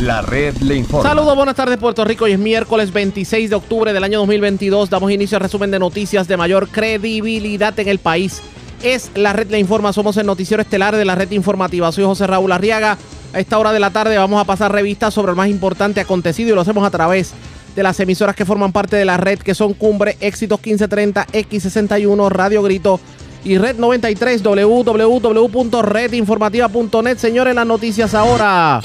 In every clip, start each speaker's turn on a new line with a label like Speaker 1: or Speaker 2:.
Speaker 1: La red le informa.
Speaker 2: Saludos, buenas tardes Puerto Rico. Hoy es miércoles 26 de octubre del año 2022. Damos inicio al resumen de noticias de mayor credibilidad en el país. Es la red le informa. Somos el noticiero estelar de la red informativa. Soy José Raúl Arriaga. A esta hora de la tarde vamos a pasar revistas sobre lo más importante acontecido y lo hacemos a través de las emisoras que forman parte de la red, que son Cumbre, Éxitos 1530, X61, Radio Grito y Red 93, www.redinformativa.net. Señores, las noticias ahora.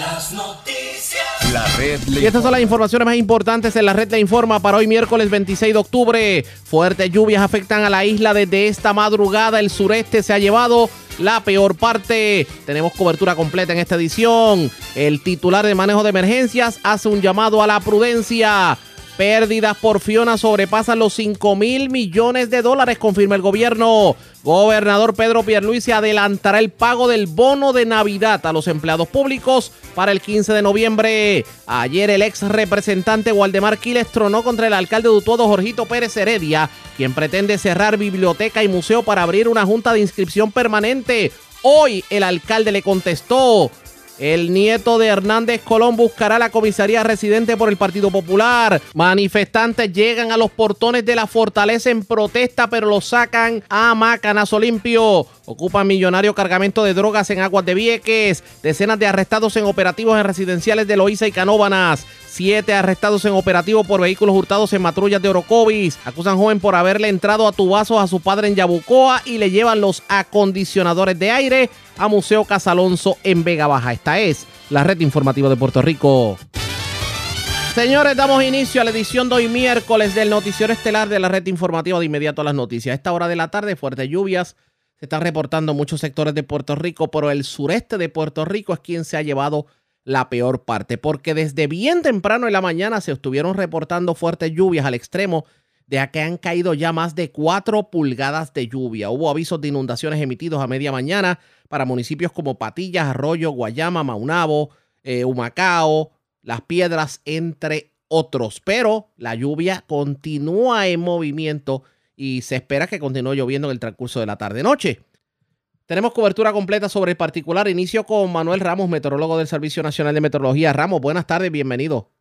Speaker 3: Las noticias.
Speaker 1: La red le
Speaker 2: Y estas son las informaciones más importantes en la red de Informa para hoy miércoles 26 de octubre. Fuertes lluvias afectan a la isla desde esta madrugada. El sureste se ha llevado la peor parte. Tenemos cobertura completa en esta edición. El titular de manejo de emergencias hace un llamado a la prudencia. Pérdidas por Fiona sobrepasan los 5 mil millones de dólares, confirma el gobierno. Gobernador Pedro Pierluisi adelantará el pago del bono de Navidad a los empleados públicos para el 15 de noviembre. Ayer el ex representante Waldemar Quiles tronó contra el alcalde de Utuado, Jorgito Pérez Heredia, quien pretende cerrar biblioteca y museo para abrir una junta de inscripción permanente. Hoy el alcalde le contestó. El nieto de Hernández Colón buscará la comisaría residente por el Partido Popular. Manifestantes llegan a los portones de la fortaleza en protesta, pero los sacan a Macanazo Limpio. Ocupan millonario cargamento de drogas en aguas de Vieques. Decenas de arrestados en operativos en residenciales de Loíza y Canóbanas. Siete arrestados en operativo por vehículos hurtados en matrullas de Orocovis. Acusan joven por haberle entrado a tubazos a su padre en Yabucoa y le llevan los acondicionadores de aire a Museo Casalonso en Vega Baja. Esta es la red informativa de Puerto Rico. Señores, damos inicio a la edición de hoy miércoles del noticiero estelar de la red informativa de inmediato a las noticias. A esta hora de la tarde, fuertes lluvias se están reportando en muchos sectores de Puerto Rico, pero el sureste de Puerto Rico es quien se ha llevado la peor parte, porque desde bien temprano en la mañana se estuvieron reportando fuertes lluvias al extremo de que han caído ya más de 4 pulgadas de lluvia. Hubo avisos de inundaciones emitidos a media mañana para municipios como Patillas, Arroyo, Guayama, Maunabo, eh, Humacao, Las Piedras, entre otros. Pero la lluvia continúa en movimiento y se espera que continúe lloviendo en el transcurso de la tarde-noche. Tenemos cobertura completa sobre el particular. Inicio con Manuel Ramos, meteorólogo del Servicio Nacional de Meteorología. Ramos, buenas tardes, bienvenido.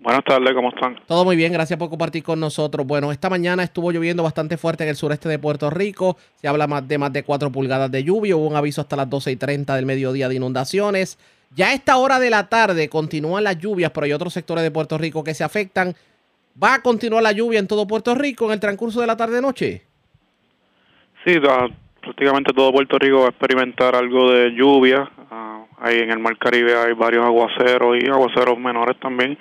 Speaker 4: Buenas tardes, ¿cómo están?
Speaker 2: Todo muy bien, gracias por compartir con nosotros. Bueno, esta mañana estuvo lloviendo bastante fuerte en el sureste de Puerto Rico. Se habla más de más de 4 pulgadas de lluvia. Hubo un aviso hasta las 12 y 30 del mediodía de inundaciones. Ya a esta hora de la tarde continúan las lluvias, pero hay otros sectores de Puerto Rico que se afectan. ¿Va a continuar la lluvia en todo Puerto Rico en el transcurso de la tarde-noche?
Speaker 4: Sí, da- prácticamente todo Puerto Rico va a experimentar algo de lluvia. Ah, ahí en el Mar Caribe hay varios aguaceros y aguaceros menores también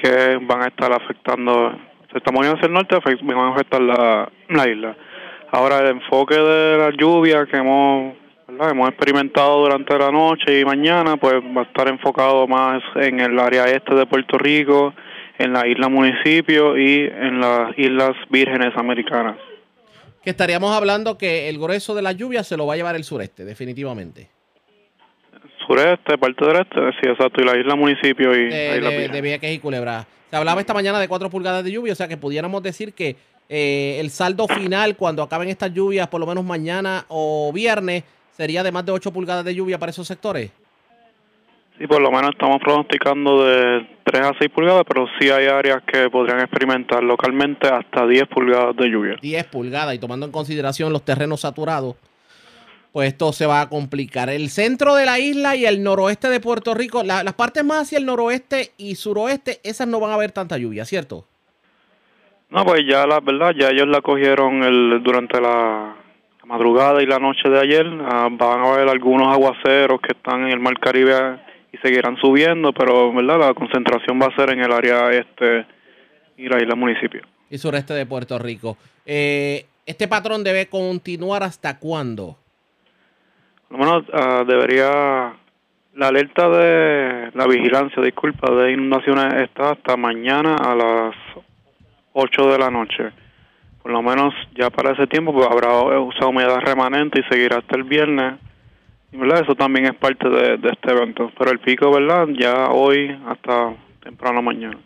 Speaker 4: que van a estar afectando, se está moviendo hacia el norte, van a afectar la, la isla. Ahora el enfoque de la lluvia que hemos, hemos experimentado durante la noche y mañana, pues va a estar enfocado más en el área este de Puerto Rico, en la isla municipio y en las islas vírgenes americanas.
Speaker 2: Que estaríamos hablando que el grueso de la lluvia se lo va a llevar el sureste, definitivamente.
Speaker 4: Sureste, parte del este, sí, exacto, y la isla municipio y
Speaker 2: de,
Speaker 4: la
Speaker 2: de,
Speaker 4: Virgen.
Speaker 2: de Vieques y Culebra. Se hablaba esta mañana de 4 pulgadas de lluvia, o sea que pudiéramos decir que eh, el saldo final cuando acaben estas lluvias, por lo menos mañana o viernes, sería de más de 8 pulgadas de lluvia para esos sectores.
Speaker 4: Sí, por lo menos estamos pronosticando de 3 a 6 pulgadas, pero sí hay áreas que podrían experimentar localmente hasta 10 pulgadas de lluvia.
Speaker 2: 10 pulgadas y tomando en consideración los terrenos saturados, pues esto se va a complicar. El centro de la isla y el noroeste de Puerto Rico, la- las partes más hacia el noroeste y suroeste, esas no van a haber tanta lluvia, ¿cierto?
Speaker 4: No, pues ya la verdad, ya ellos la cogieron el, durante la, la madrugada y la noche de ayer. Ah, van a haber algunos aguaceros que están en el Mar Caribe y seguirán subiendo, pero verdad la concentración va a ser en el área este y la isla municipio.
Speaker 2: y sureste de Puerto Rico. Eh, ¿Este patrón debe continuar hasta cuándo?
Speaker 4: Lo menos ah, debería la alerta de la vigilancia, disculpa, de inundaciones está hasta mañana a las 8 de la noche. Por lo menos ya para ese tiempo pues, habrá esa humedad remanente y seguirá hasta el viernes. Y verdad, eso también es parte de este evento. Pero el pico, ¿verdad? Ya hoy hasta temprano mañana.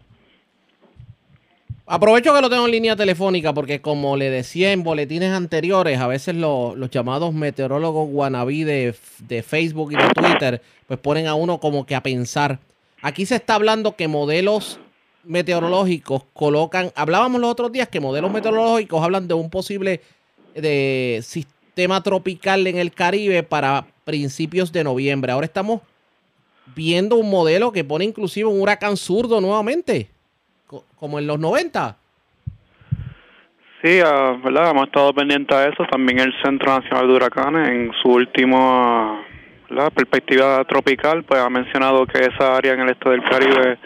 Speaker 2: Aprovecho que lo tengo en línea telefónica porque como le decía en boletines anteriores, a veces lo- los llamados meteorólogos guanabí de, de Facebook y de Twitter, pues ponen a uno como que a pensar. Aquí se está hablando que modelos meteorológicos colocan, hablábamos los otros días que modelos meteorológicos hablan de un posible de sistema tropical en el Caribe para principios de noviembre. Ahora estamos viendo un modelo que pone inclusive un huracán zurdo nuevamente, como en los 90.
Speaker 4: Sí, ah, ¿verdad? Hemos estado pendientes a eso. También el Centro Nacional de Huracanes, en su última ¿verdad? perspectiva tropical, pues ha mencionado que esa área en el este del Caribe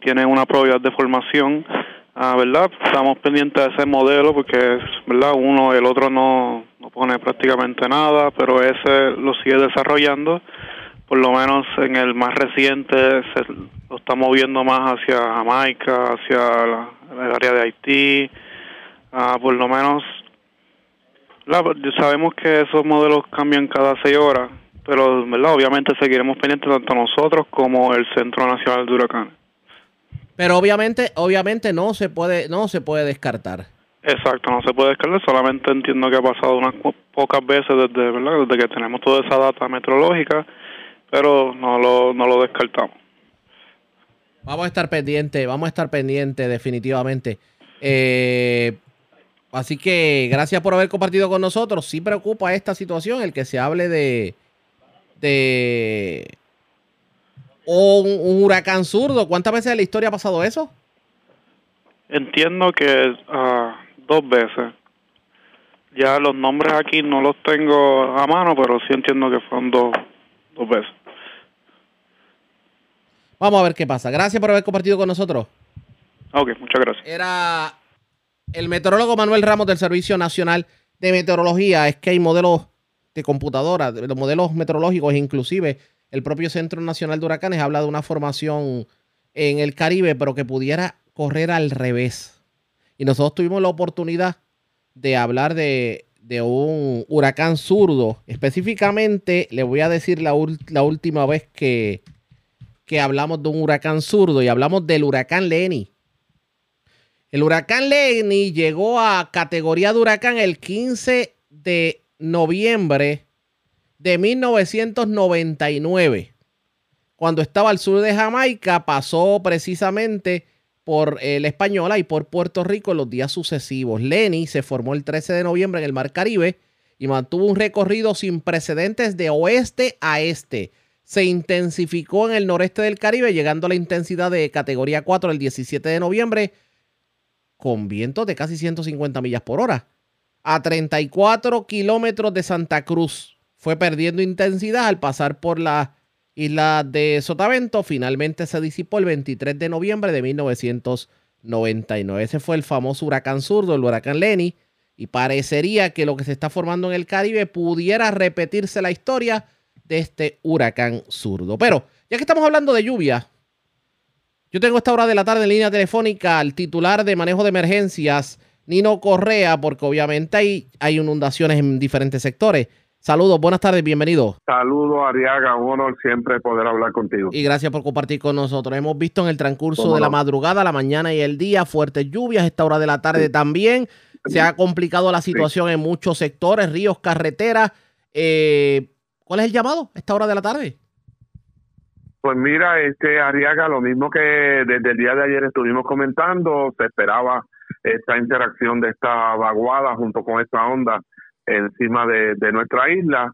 Speaker 4: tiene una probabilidad de formación. Ah, ¿verdad? Estamos pendientes de ese modelo porque, es, ¿verdad? Uno, el otro no, no pone prácticamente nada, pero ese lo sigue desarrollando. Por lo menos en el más reciente se lo está moviendo más hacia Jamaica, hacia la- el área de Haití. Ah, por lo menos la- sabemos que esos modelos cambian cada seis horas, pero ¿verdad? obviamente seguiremos pendientes tanto nosotros como el Centro Nacional de Huracanes.
Speaker 2: Pero obviamente, obviamente no se puede, no se puede descartar.
Speaker 4: Exacto, no se puede descartar, solamente entiendo que ha pasado unas po- pocas veces desde, ¿verdad? desde que tenemos toda esa data meteorológica, pero no lo, no lo descartamos.
Speaker 2: Vamos a estar pendientes, vamos a estar pendientes definitivamente. Eh, así que gracias por haber compartido con nosotros. Sí preocupa esta situación, el que se hable de, de un, un huracán zurdo. ¿Cuántas veces en la historia ha pasado eso?
Speaker 4: Entiendo que ah, dos veces. Ya los nombres aquí no los tengo a mano, pero sí entiendo que fueron dos, dos veces.
Speaker 2: Vamos a ver qué pasa. Gracias por haber compartido con nosotros.
Speaker 4: Ok, muchas gracias.
Speaker 2: Era el meteorólogo Manuel Ramos del Servicio Nacional de Meteorología. Es que hay modelos de computadora, los modelos meteorológicos, inclusive el propio Centro Nacional de Huracanes habla de una formación en el Caribe, pero que pudiera correr al revés. Y nosotros tuvimos la oportunidad de hablar de, de un huracán zurdo. Específicamente, le voy a decir la última vez que, que hablamos de un huracán zurdo y hablamos del huracán Lenny. El huracán Lenny llegó a categoría de huracán el 15 de noviembre de 1999. Cuando estaba al sur de Jamaica, pasó precisamente por eh, la Española y por Puerto Rico en los días sucesivos. Lenny se formó el 13 de noviembre en el Mar Caribe y mantuvo un recorrido sin precedentes de oeste a este. Se intensificó en el noreste del Caribe, llegando a la intensidad de categoría 4 el 17 de noviembre con vientos de casi 150 millas por hora. A 34 kilómetros de Santa Cruz. Fue perdiendo intensidad al pasar por la isla de Sotavento. Finalmente se disipó el 23 de noviembre de 1999. Ese fue el famoso huracán zurdo, el huracán Lenny. Y parecería que lo que se está formando en el Caribe pudiera repetirse la historia de este huracán zurdo. Pero ya que estamos hablando de lluvia, yo tengo esta hora de la tarde en línea telefónica al titular de manejo de emergencias, Nino Correa, porque obviamente hay, hay inundaciones en diferentes sectores. Saludos, buenas tardes, bienvenido.
Speaker 5: Saludos, Ariaga, un honor siempre poder hablar contigo.
Speaker 2: Y gracias por compartir con nosotros. Hemos visto en el transcurso de la
Speaker 5: no.
Speaker 2: madrugada, la mañana y el día fuertes lluvias. Esta hora de la tarde también. Se ha complicado la situación en muchos sectores, ríos, carreteras. Eh, ¿Cuál es el llamado a esta hora de la tarde?
Speaker 5: Pues mira, este Ariaga, lo mismo que desde el día de ayer estuvimos comentando, se esperaba esta interacción de esta vaguada junto con esta onda encima de, de nuestra isla.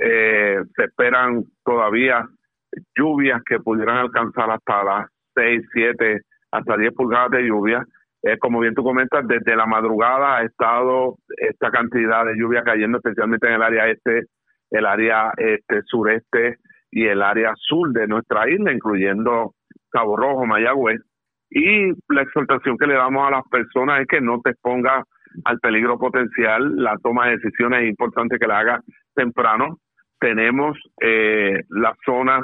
Speaker 5: Eh, se esperan todavía lluvias que pudieran alcanzar hasta las 6, 7, hasta 10 pulgadas de lluvia. Eh, como bien tú comentas, desde la madrugada ha estado esta cantidad de lluvia cayendo, especialmente en el área este, el área este sureste y el área sur de nuestra isla, incluyendo Cabo Rojo, Mayagüez. Y la exhortación que le damos a las personas es que no te exponga al peligro potencial. La toma de decisiones es importante que la haga temprano. Tenemos eh, las zonas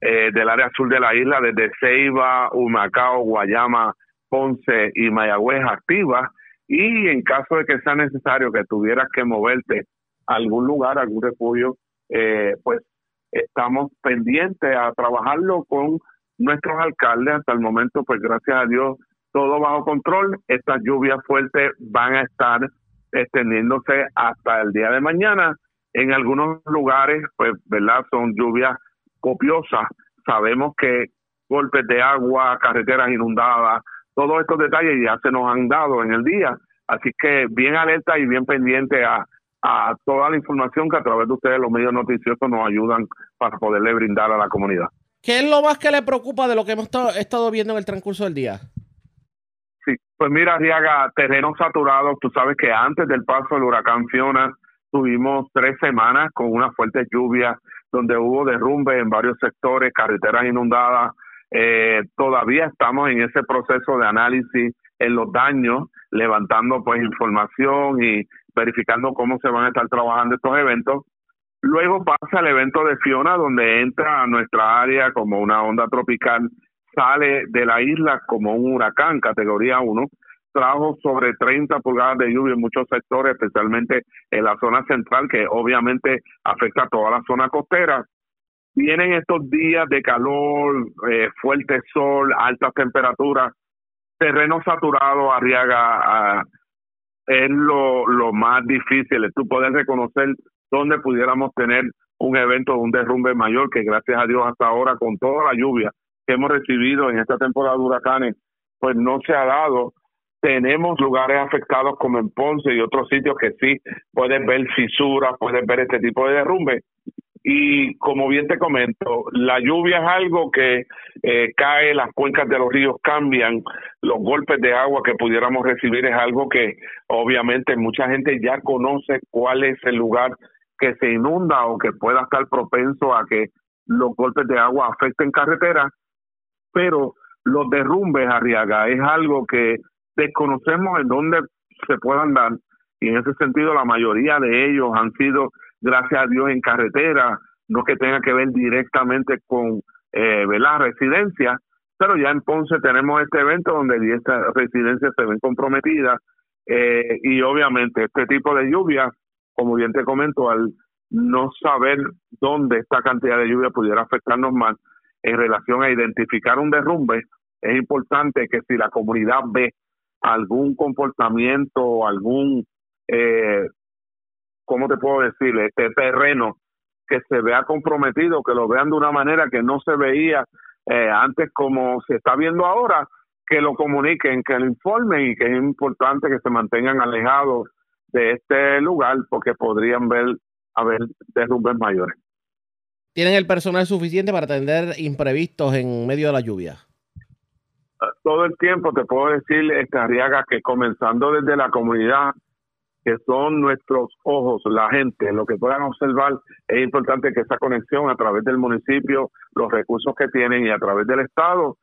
Speaker 5: eh, del área sur de la isla, desde Ceiba, Humacao, Guayama, Ponce y Mayagüez activas. Y en caso de que sea necesario que tuvieras que moverte algún lugar, algún refugio, eh, pues estamos pendientes a trabajarlo con nuestros alcaldes. Hasta el momento, pues gracias a Dios, todo bajo control. Estas lluvias fuertes van a estar extendiéndose hasta el día de mañana. En algunos lugares, pues, ¿verdad? Son lluvias copiosas. Sabemos que golpes de agua, carreteras inundadas, todos estos detalles ya se nos han dado en el día. Así que bien alerta y bien pendiente a, a toda la información que a través de ustedes los medios noticiosos nos ayudan para poderle brindar a la comunidad.
Speaker 2: ¿Qué es lo más que le preocupa de lo que hemos estado viendo en el transcurso del día?
Speaker 5: Sí, pues mira, Riaga, terreno saturado. Tú sabes que antes del paso del huracán Fiona tuvimos tres semanas con una fuerte lluvia donde hubo derrumbe en varios sectores, carreteras inundadas. Eh, todavía estamos en ese proceso de análisis en los daños, levantando pues información y verificando cómo se van a estar trabajando estos eventos. Luego pasa el evento de Fiona, donde entra a nuestra área como una onda tropical, sale de la isla como un huracán categoría 1, trajo sobre 30 pulgadas de lluvia en muchos sectores, especialmente en la zona central, que obviamente afecta a toda la zona costera. Vienen estos días de calor, eh, fuerte sol, altas temperaturas, terreno saturado, Arriaga, es lo, lo más difícil, es tú poder reconocer dónde pudiéramos tener un evento, un derrumbe mayor, que gracias a Dios hasta ahora, con toda la lluvia que hemos recibido en esta temporada de huracanes, pues no se ha dado. Tenemos lugares afectados como en Ponce y otros sitios que sí pueden ver fisuras, pueden ver este tipo de derrumbe, y como bien te comento, la lluvia es algo que eh, cae, las cuencas de los ríos cambian, los golpes de agua que pudiéramos recibir es algo que obviamente mucha gente ya conoce cuál es el lugar que se inunda o que pueda estar propenso a que los golpes de agua afecten carreteras, pero los derrumbes, Arriaga, es algo que desconocemos en dónde se puedan dar y en ese sentido la mayoría de ellos han sido gracias a Dios, en carretera, no que tenga que ver directamente con eh, la residencia, pero ya en Ponce tenemos este evento donde 10 residencias se ven comprometidas eh, y obviamente este tipo de lluvia, como bien te comento, al no saber dónde esta cantidad de lluvia pudiera afectarnos más en relación a identificar un derrumbe, es importante que si la comunidad ve algún comportamiento algún eh, ¿cómo te puedo decir? Este terreno que se vea comprometido, que lo vean de una manera que no se veía eh, antes como se está viendo ahora, que lo comuniquen, que lo informen y que es importante que se mantengan alejados de este lugar porque podrían ver haber derrumbes mayores.
Speaker 2: ¿Tienen el personal suficiente para atender imprevistos en medio de la lluvia?
Speaker 5: Todo el tiempo te puedo decir, Arriaga, que comenzando desde la comunidad que son nuestros ojos, la gente, lo que puedan observar, es importante que esa conexión a través del municipio, los recursos que tienen y a través del Estado,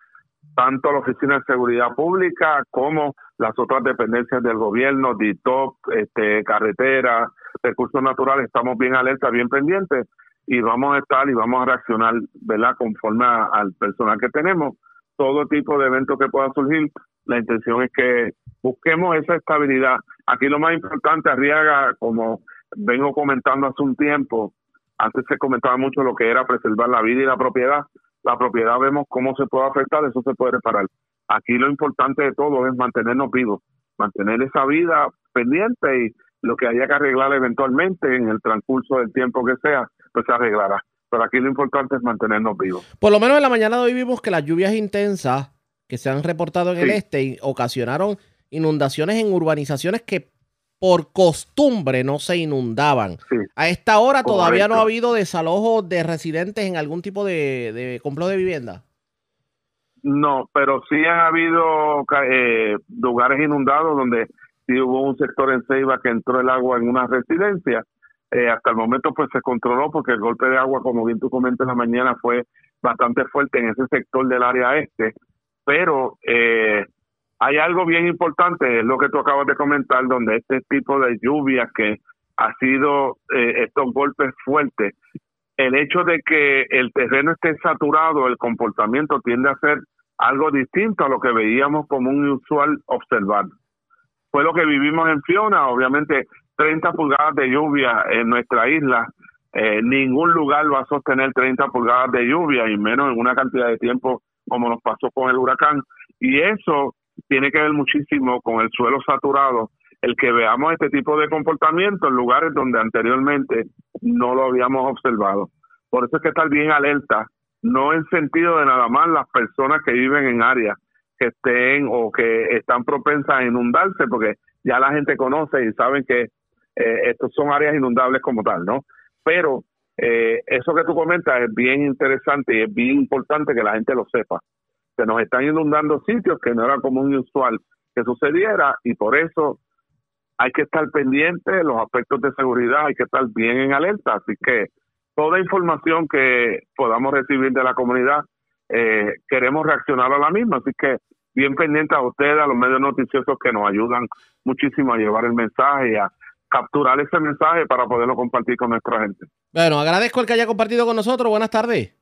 Speaker 5: tanto la Oficina de Seguridad Pública como las otras dependencias del gobierno, DITOP, este, carretera, recursos naturales, estamos bien alerta, bien pendientes y vamos a estar y vamos a reaccionar, ¿verdad?, conforme al personal que tenemos. Todo tipo de eventos que pueda surgir, la intención es que busquemos esa estabilidad. Aquí lo más importante, Arriaga, como vengo comentando hace un tiempo, antes se comentaba mucho lo que era preservar la vida y la propiedad. La propiedad vemos cómo se puede afectar, eso se puede reparar. Aquí lo importante de todo es mantenernos vivos, mantener esa vida pendiente y lo que haya que arreglar eventualmente en el transcurso del tiempo que sea, pues se arreglará. Pero aquí lo importante es mantenernos vivos.
Speaker 2: Por lo menos en la mañana de hoy vimos que las lluvias intensas que se han reportado en el este ocasionaron inundaciones en urbanizaciones que por costumbre no se inundaban. A esta hora todavía no ha habido desalojo de residentes en algún tipo de, de de vivienda.
Speaker 5: No, pero sí han habido eh, lugares inundados donde sí hubo un sector en Ceiba que entró el agua en una residencia. Eh, hasta el momento pues se controló porque el golpe de agua, como bien tú comentas en la mañana, fue bastante fuerte en ese sector del área este. Pero eh, hay algo bien importante, es lo que tú acabas de comentar, donde este tipo de lluvia que ha sido eh, estos golpes fuertes, el hecho de que el terreno esté saturado, el comportamiento tiende a ser algo distinto a lo que veíamos como un usual observar. Fue lo que vivimos en Fiona, obviamente 30 pulgadas de lluvia en nuestra isla, eh, ningún lugar va a sostener 30 pulgadas de lluvia y menos en una cantidad de tiempo como nos pasó con el huracán. Y eso tiene que ver muchísimo con el suelo saturado, el que veamos este tipo de comportamiento en lugares donde anteriormente no lo habíamos observado. Por eso es que estar bien alerta, no en sentido de nada más las personas que viven en áreas que estén o que están propensas a inundarse, porque ya la gente conoce y saben que eh, estos son áreas inundables como tal, ¿no? Pero eh, eso que tú comentas es bien interesante y es bien importante que la gente lo sepa. Se nos están inundando sitios que no era común y usual que sucediera y por eso hay que estar pendiente de los aspectos de seguridad, hay que estar bien en alerta. Así que toda información que podamos recibir de la comunidad, eh, queremos reaccionar a la misma. Así que bien pendiente a ustedes, a los medios noticiosos que nos ayudan muchísimo a llevar el mensaje y a capturar ese mensaje para poderlo compartir con nuestra gente.
Speaker 2: Bueno, agradezco el que haya compartido con nosotros. Buenas tardes.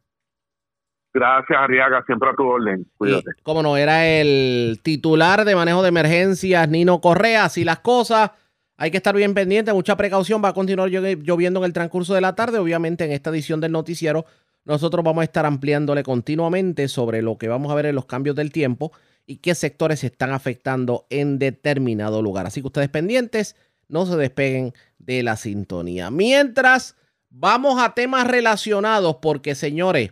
Speaker 5: Gracias, Arriaga, siempre a tu orden. Cuídate.
Speaker 2: Y, cómo no, era el titular de manejo de emergencias, Nino Correa. Así las cosas, hay que estar bien pendiente, mucha precaución. Va a continuar lloviendo en el transcurso de la tarde. Obviamente, en esta edición del noticiero, nosotros vamos a estar ampliándole continuamente sobre lo que vamos a ver en los cambios del tiempo y qué sectores se están afectando en determinado lugar. Así que ustedes pendientes, no se despeguen de la sintonía. Mientras, vamos a temas relacionados, porque señores,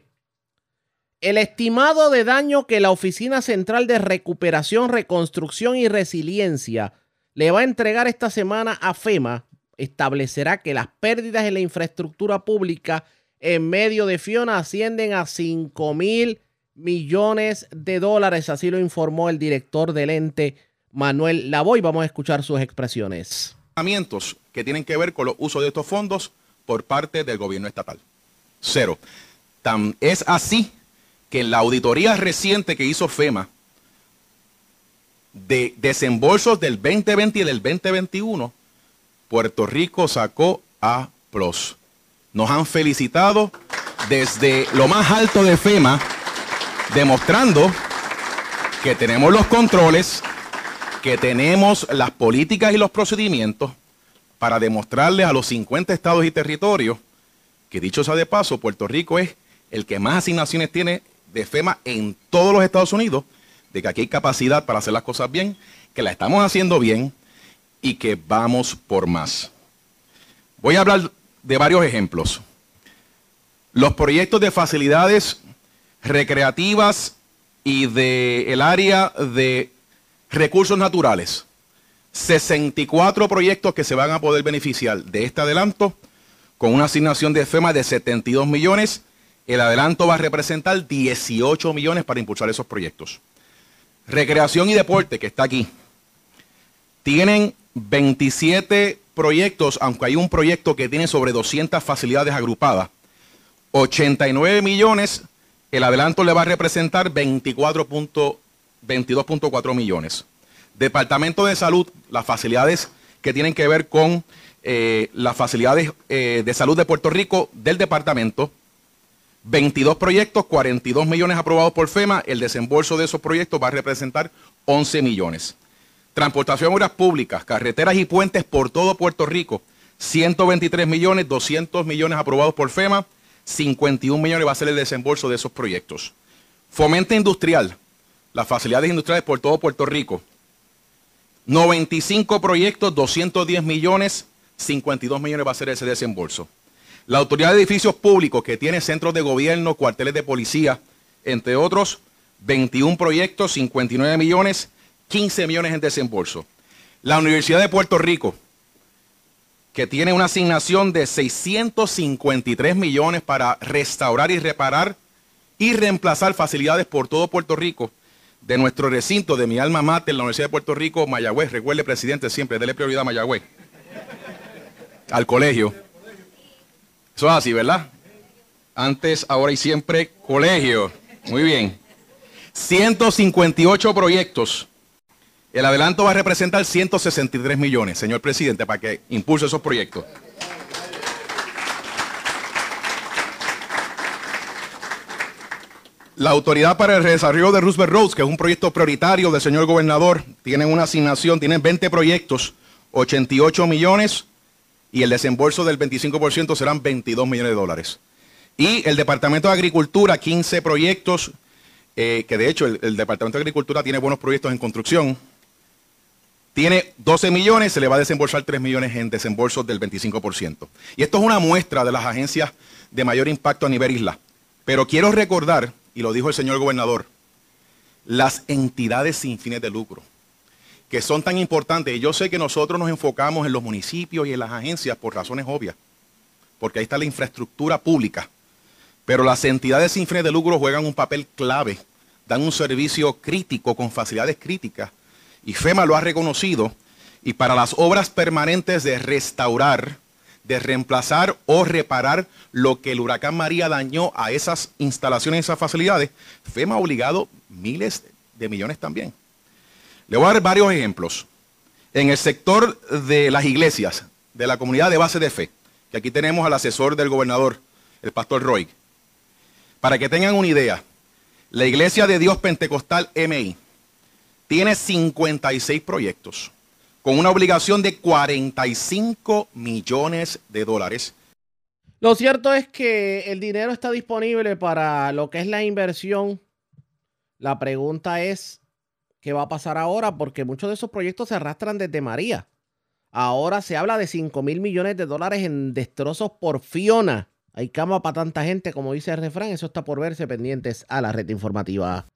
Speaker 2: el estimado de daño que la Oficina Central de Recuperación, Reconstrucción y Resiliencia le va a entregar esta semana a FEMA establecerá que las pérdidas en la infraestructura pública en medio de Fiona ascienden a 5 mil millones de dólares, así lo informó el director del ente Manuel Lavoy. Vamos a escuchar sus expresiones.
Speaker 6: Que tienen que ver con los usos de estos fondos por parte del gobierno estatal. Cero. Tan, es así que en la auditoría reciente que hizo FEMA de desembolsos del 2020 y del 2021, Puerto Rico sacó A. Nos han felicitado desde lo más alto de FEMA, demostrando que tenemos los controles, que tenemos las políticas y los procedimientos para demostrarles a los 50 estados y territorios que dicho sea de paso, Puerto Rico es el que más asignaciones tiene de FEMA en todos los Estados Unidos, de que aquí hay capacidad para hacer las cosas bien, que la estamos haciendo bien y que vamos por más. Voy a hablar de varios ejemplos. Los proyectos de facilidades recreativas y del el área de recursos naturales. 64 proyectos que se van a poder beneficiar de este adelanto con una asignación de FEMA de 72 millones el adelanto va a representar 18 millones para impulsar esos proyectos. Recreación y deporte, que está aquí. Tienen 27 proyectos, aunque hay un proyecto que tiene sobre 200 facilidades agrupadas. 89 millones, el adelanto le va a representar 22.4 millones. Departamento de Salud, las facilidades que tienen que ver con eh, las facilidades eh, de salud de Puerto Rico del departamento, 22 proyectos, 42 millones aprobados por FEMA. El desembolso de esos proyectos va a representar 11 millones. Transportación obras públicas, carreteras y puentes por todo Puerto Rico. 123 millones, 200 millones aprobados por FEMA. 51 millones va a ser el desembolso de esos proyectos. Fomento industrial, las facilidades industriales por todo Puerto Rico. 95 proyectos, 210 millones, 52 millones va a ser ese desembolso. La Autoridad de Edificios Públicos, que tiene centros de gobierno, cuarteles de policía, entre otros, 21 proyectos, 59 millones, 15 millones en desembolso. La Universidad de Puerto Rico, que tiene una asignación de 653 millones para restaurar y reparar y reemplazar facilidades por todo Puerto Rico, de nuestro recinto, de mi alma mater, la Universidad de Puerto Rico, Mayagüez. Recuerde, presidente, siempre, déle prioridad a Mayagüez. Al colegio. Eso es así, ¿verdad? Antes, ahora y siempre, colegio. Muy bien. 158 proyectos. El adelanto va a representar 163 millones, señor presidente, para que impulse esos proyectos. La Autoridad para el Desarrollo de Roosevelt Roads, que es un proyecto prioritario del señor gobernador, tienen una asignación, tienen 20 proyectos, 88 millones y el desembolso del 25% serán 22 millones de dólares. Y el Departamento de Agricultura, 15 proyectos, eh, que de hecho el, el Departamento de Agricultura tiene buenos proyectos en construcción, tiene 12 millones, se le va a desembolsar 3 millones en desembolsos del 25%. Y esto es una muestra de las agencias de mayor impacto a nivel isla. Pero quiero recordar, y lo dijo el señor gobernador, las entidades sin fines de lucro, que son tan importantes. Yo sé que nosotros nos enfocamos en los municipios y en las agencias por razones obvias, porque ahí está la infraestructura pública. Pero las entidades sin fines de lucro juegan un papel clave, dan un servicio crítico con facilidades críticas y FEMA lo ha reconocido, y para las obras permanentes de restaurar, de reemplazar o reparar lo que el huracán María dañó a esas instalaciones, esas facilidades, FEMA ha obligado miles de millones también. Le voy a dar varios ejemplos. En el sector de las iglesias, de la comunidad de base de fe, que aquí tenemos al asesor del gobernador, el pastor Roy. Para que tengan una idea, la Iglesia de Dios Pentecostal MI tiene 56 proyectos con una obligación de 45 millones de dólares.
Speaker 2: Lo cierto es que el dinero está disponible para lo que es la inversión. La pregunta es, ¿qué va a pasar ahora? Porque muchos de esos proyectos se arrastran desde María. Ahora se habla de 5 mil millones de dólares en destrozos por Fiona. Hay cama para tanta gente, como dice el refrán. Eso está por verse pendientes a la red informativa.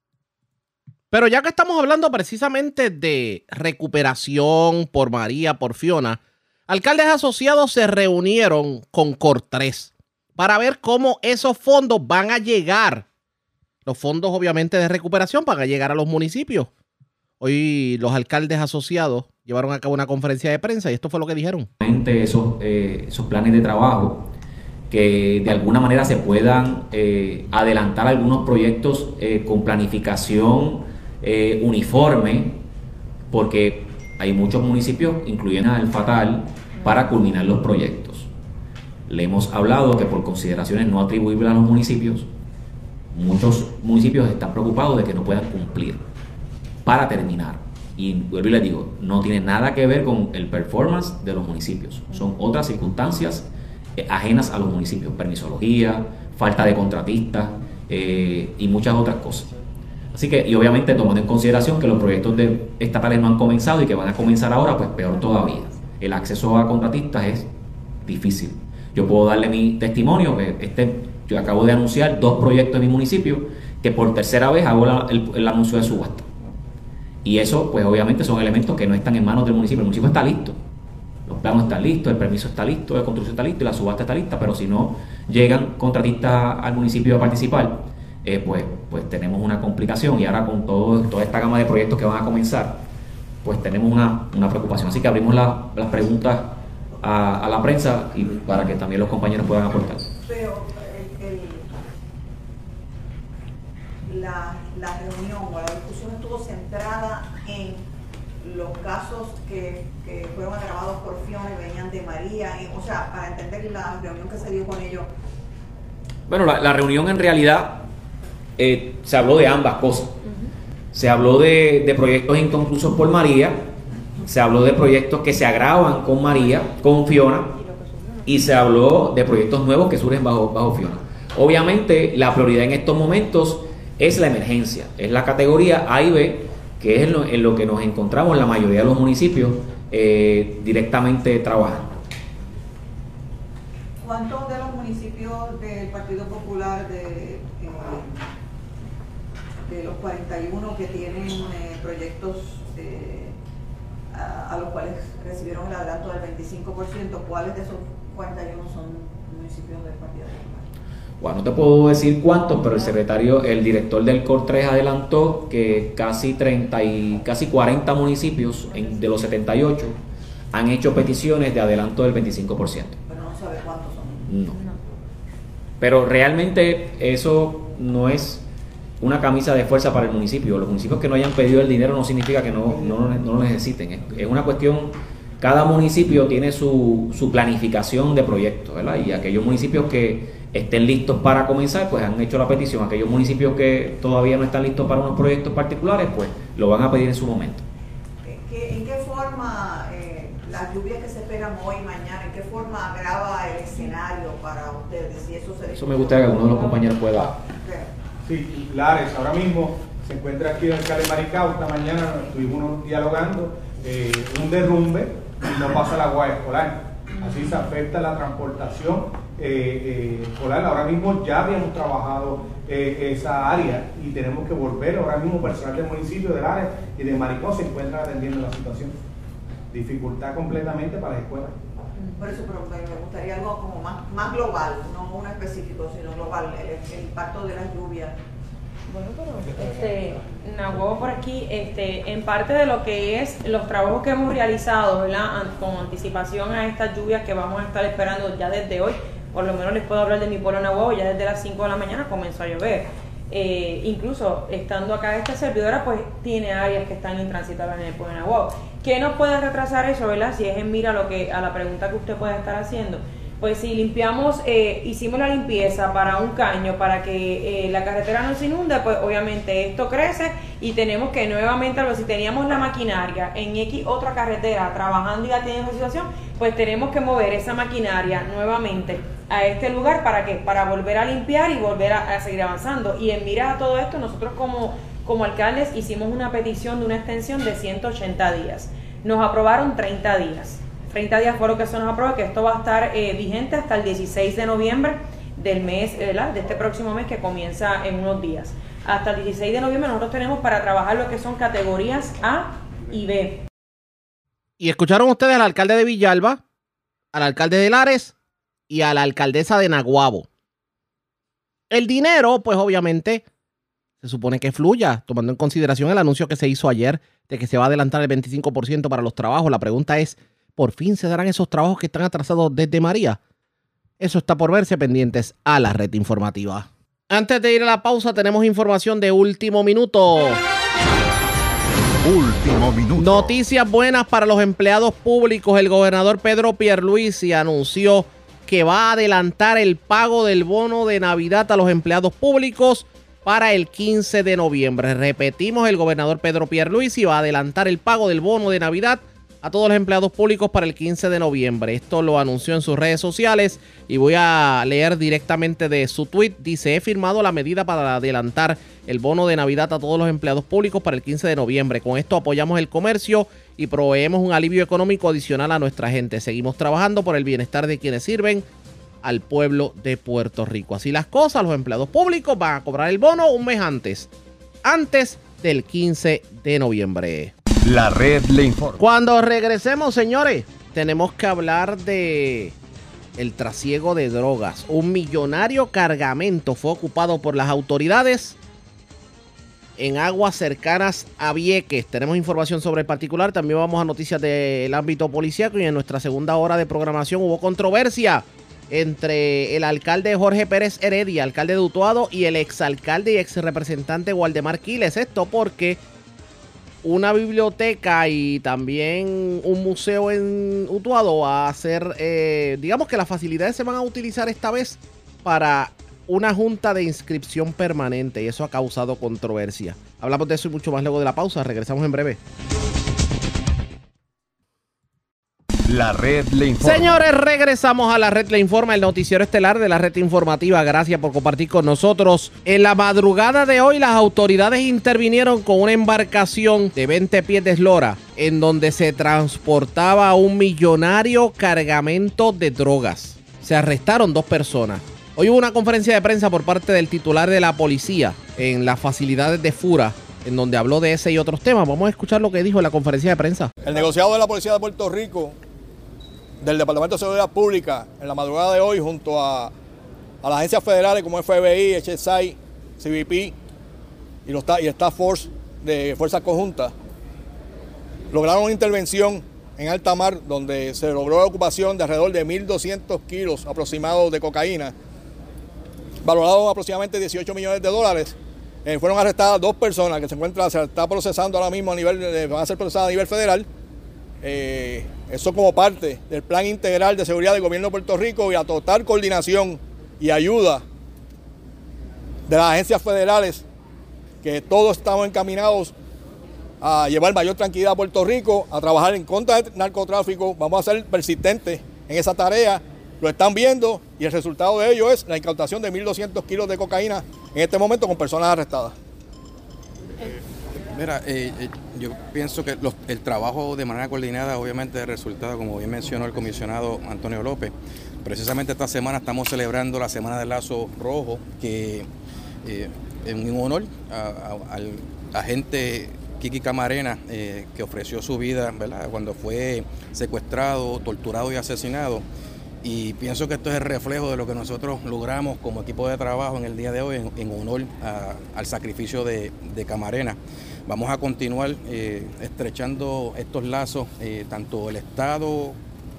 Speaker 2: Pero ya que estamos hablando precisamente de recuperación por María, por Fiona, alcaldes asociados se reunieron con Cortés para ver cómo esos fondos van a llegar. Los fondos obviamente de recuperación van a llegar a los municipios. Hoy los alcaldes asociados llevaron a cabo una conferencia de prensa y esto fue lo que dijeron.
Speaker 7: Esos, eh, esos planes de trabajo que de alguna manera se puedan eh, adelantar algunos proyectos eh, con planificación eh, uniforme, porque hay muchos municipios, incluyendo el Fatal, para culminar los proyectos. Le hemos hablado que por consideraciones no atribuibles a los municipios, muchos municipios están preocupados de que no puedan cumplir para terminar. Y vuelvo y les digo, no tiene nada que ver con el performance de los municipios. Son otras circunstancias eh, ajenas a los municipios, permisología, falta de contratistas eh, y muchas otras cosas. Así que, y obviamente tomando en consideración que los proyectos de estatales no han comenzado y que van a comenzar ahora, pues peor todavía. El acceso a contratistas es difícil. Yo puedo darle mi testimonio, que este, yo acabo de anunciar dos proyectos en mi municipio que por tercera vez hago el, anuncio de subasta. Y eso, pues obviamente son elementos que no están en manos del municipio. El municipio está listo. Los planos están listos, el permiso está listo, la construcción está listo y la subasta está lista, pero si no llegan contratistas al municipio a participar, eh, pues, pues tenemos una complicación y ahora con todo, toda esta gama de proyectos que van a comenzar, pues tenemos una, una preocupación. Así que abrimos la- las preguntas a, a la prensa y para que también los compañeros puedan aportar.
Speaker 8: Pero el- el- la, la reunión o la discusión estuvo centrada en los casos que, que fueron agravados por Fiona y venían de María, y, o sea, para entender la reunión que se dio con ellos.
Speaker 7: Bueno, la, la reunión en realidad eh, se habló de ambas cosas. Se habló de, de proyectos inconclusos por María, se habló de proyectos que se agravan con María, con Fiona, y se habló de proyectos nuevos que surgen bajo, bajo Fiona. Obviamente, la prioridad en estos momentos es la emergencia, es la categoría A y B, que es en lo, en lo que nos encontramos la mayoría de los municipios eh, directamente trabajando.
Speaker 8: ¿Cuántos de los municipios del Partido Popular de, de los 41 que tienen eh, proyectos eh, a, a los cuales recibieron el adelanto del 25%, cuáles de esos 41 son municipios del Partido Popular?
Speaker 7: Bueno, no te puedo decir cuántos, pero el secretario, el director del COR 3 adelantó que casi 30 y casi 40 municipios en- de los 78 han hecho peticiones de adelanto del 25%.
Speaker 8: Pero no sabe cuántos son.
Speaker 7: No. Pero realmente eso no es una camisa de fuerza para el municipio. Los municipios que no hayan pedido el dinero no significa que no, no, no lo necesiten. Es, es una cuestión, cada municipio tiene su, su planificación de proyectos, ¿verdad? Y aquellos municipios que estén listos para comenzar, pues han hecho la petición. Aquellos municipios que todavía no están listos para unos proyectos particulares, pues lo van a pedir en su momento.
Speaker 8: ¿En qué, en qué forma eh, las lluvias que se esperan hoy y mañana, en qué forma agrava el escenario para ustedes? Si eso, se
Speaker 7: Eso me gustaría que alguno de los compañeros pueda.
Speaker 9: Sí, Lares, ahora mismo se encuentra aquí el alcalde Maricao, esta mañana estuvimos dialogando, eh, un derrumbe y no pasa el agua escolar. Así se afecta la transportación eh, eh, escolar. Ahora mismo ya habíamos trabajado esa área y tenemos que volver. Ahora mismo personal del municipio de Lares y de Maricao se encuentra atendiendo la situación. Dificultad completamente para las escuelas.
Speaker 8: Por eso, pero me gustaría algo como más, más global, no uno específico, sino global, el, impacto de las lluvias.
Speaker 10: Bueno, pero este, por aquí, este, en parte de lo que es los trabajos que hemos realizado, ¿verdad? Con anticipación a estas lluvias que vamos a estar esperando ya desde hoy, por lo menos les puedo hablar de mi pueblo Nahuatl, ya desde las 5 de la mañana comenzó a llover. Eh, incluso estando acá esta servidora, pues tiene áreas que están intransitables en el pueblo Nahuatl. ¿Qué nos puede retrasar eso, verdad? Si es en mira lo que, a la pregunta que usted puede estar haciendo. Pues si limpiamos, eh, hicimos la limpieza para un caño, para que eh, la carretera no se inunde, pues obviamente esto crece y tenemos que nuevamente, si teníamos la maquinaria en X otra carretera trabajando y tiene esa situación, pues tenemos que mover esa maquinaria nuevamente a este lugar para que para volver a limpiar y volver a, seguir avanzando. Y en mira a todo esto, nosotros como, como alcaldes hicimos una petición de una extensión de 180 días. Nos aprobaron 30 días. 30 días fue lo que se nos aprobó, que esto va a estar eh, vigente hasta el 16 de noviembre del mes, eh, de este próximo mes que comienza en unos días. Hasta el 16 de noviembre nosotros tenemos para trabajar lo que son categorías A y B.
Speaker 2: Y escucharon ustedes al alcalde de Villalba, al alcalde de Lares y a la alcaldesa de Naguabo. El dinero, pues obviamente, se supone que fluya, tomando en consideración el anuncio que se hizo ayer de que se va a adelantar el 25% para los trabajos. La pregunta es, ¿por fin se darán esos trabajos que están atrasados desde María? Eso está por verse pendientes a la red informativa. Antes de ir a la pausa, tenemos información de último minuto.
Speaker 11: Último minuto.
Speaker 2: Noticias buenas para los empleados públicos. El gobernador Pedro Pierluisi anunció que va a adelantar el pago del bono de Navidad a los empleados públicos para el 15 de noviembre. Repetimos, el gobernador Pedro Pierluisi va a adelantar el pago del bono de Navidad a todos los empleados públicos para el 15 de noviembre. Esto lo anunció en sus redes sociales y voy a leer directamente de su tweet. Dice, he firmado la medida para adelantar el bono de Navidad a todos los empleados públicos para el 15 de noviembre. Con esto apoyamos el comercio y proveemos un alivio económico adicional a nuestra gente. Seguimos trabajando por el bienestar de quienes sirven al pueblo de Puerto Rico. Así las cosas, los empleados públicos van a cobrar el bono un mes antes, antes del 15 de noviembre.
Speaker 11: La red le informa.
Speaker 2: Cuando regresemos, señores, tenemos que hablar de el trasiego de drogas. Un millonario cargamento fue ocupado por las autoridades en aguas cercanas a Vieques. Tenemos información sobre el particular. También vamos a noticias del ámbito policíaco y en nuestra segunda hora de programación hubo controversia entre el alcalde Jorge Pérez Heredia, alcalde de Utuado, y el exalcalde y ex representante Waldemar Quiles. Esto porque una biblioteca y también un museo en Utuado a ser, eh, digamos que las facilidades se van a utilizar esta vez para una junta de inscripción permanente y eso ha causado controversia. Hablamos de eso y mucho más luego de la pausa. Regresamos en breve.
Speaker 11: La red le informa.
Speaker 2: Señores, regresamos a la red Le Informa, el noticiero estelar de la red informativa. Gracias por compartir con nosotros. En la madrugada de hoy, las autoridades intervinieron con una embarcación de 20 pies de eslora, en donde se transportaba un millonario cargamento de drogas. Se arrestaron dos personas. Hoy hubo una conferencia de prensa por parte del titular de la policía en las facilidades de Fura, en donde habló de ese y otros temas. Vamos a escuchar lo que dijo en la conferencia de prensa.
Speaker 12: El negociado de la Policía de Puerto Rico, del Departamento de Seguridad Pública, en la madrugada de hoy, junto a, a las agencias federales como FBI, HSI, CBP y, los, y Task Force de Fuerzas Conjuntas, lograron una intervención en alta mar donde se logró la ocupación de alrededor de 1.200 kilos aproximados de cocaína, valorado en aproximadamente 18 millones de dólares. Eh, fueron arrestadas dos personas que se encuentran, se está procesando ahora mismo a nivel, van a ser procesadas a nivel federal. Eh, eso como parte del plan integral de seguridad del gobierno de Puerto Rico y a total coordinación y ayuda de las agencias federales, que todos estamos encaminados a llevar mayor tranquilidad a Puerto Rico, a trabajar en contra del narcotráfico. Vamos a ser persistentes en esa tarea lo están viendo y el resultado de ello es la incautación de 1.200 kilos de cocaína en este momento con personas arrestadas.
Speaker 6: Mira, eh, eh, yo pienso que el trabajo de manera coordinada obviamente es resultado, como bien mencionó el comisionado Antonio López. Precisamente esta semana estamos celebrando la Semana del Lazo Rojo, que eh, en honor al agente Kiki Camarena, eh, que ofreció su vida ¿verdad? cuando fue secuestrado, torturado y asesinado. Y pienso que esto es el reflejo de lo que nosotros logramos como equipo de trabajo en el día de hoy en, honor al sacrificio de Camarena. Vamos a continuar eh, estrechando estos lazos, eh, tanto el Estado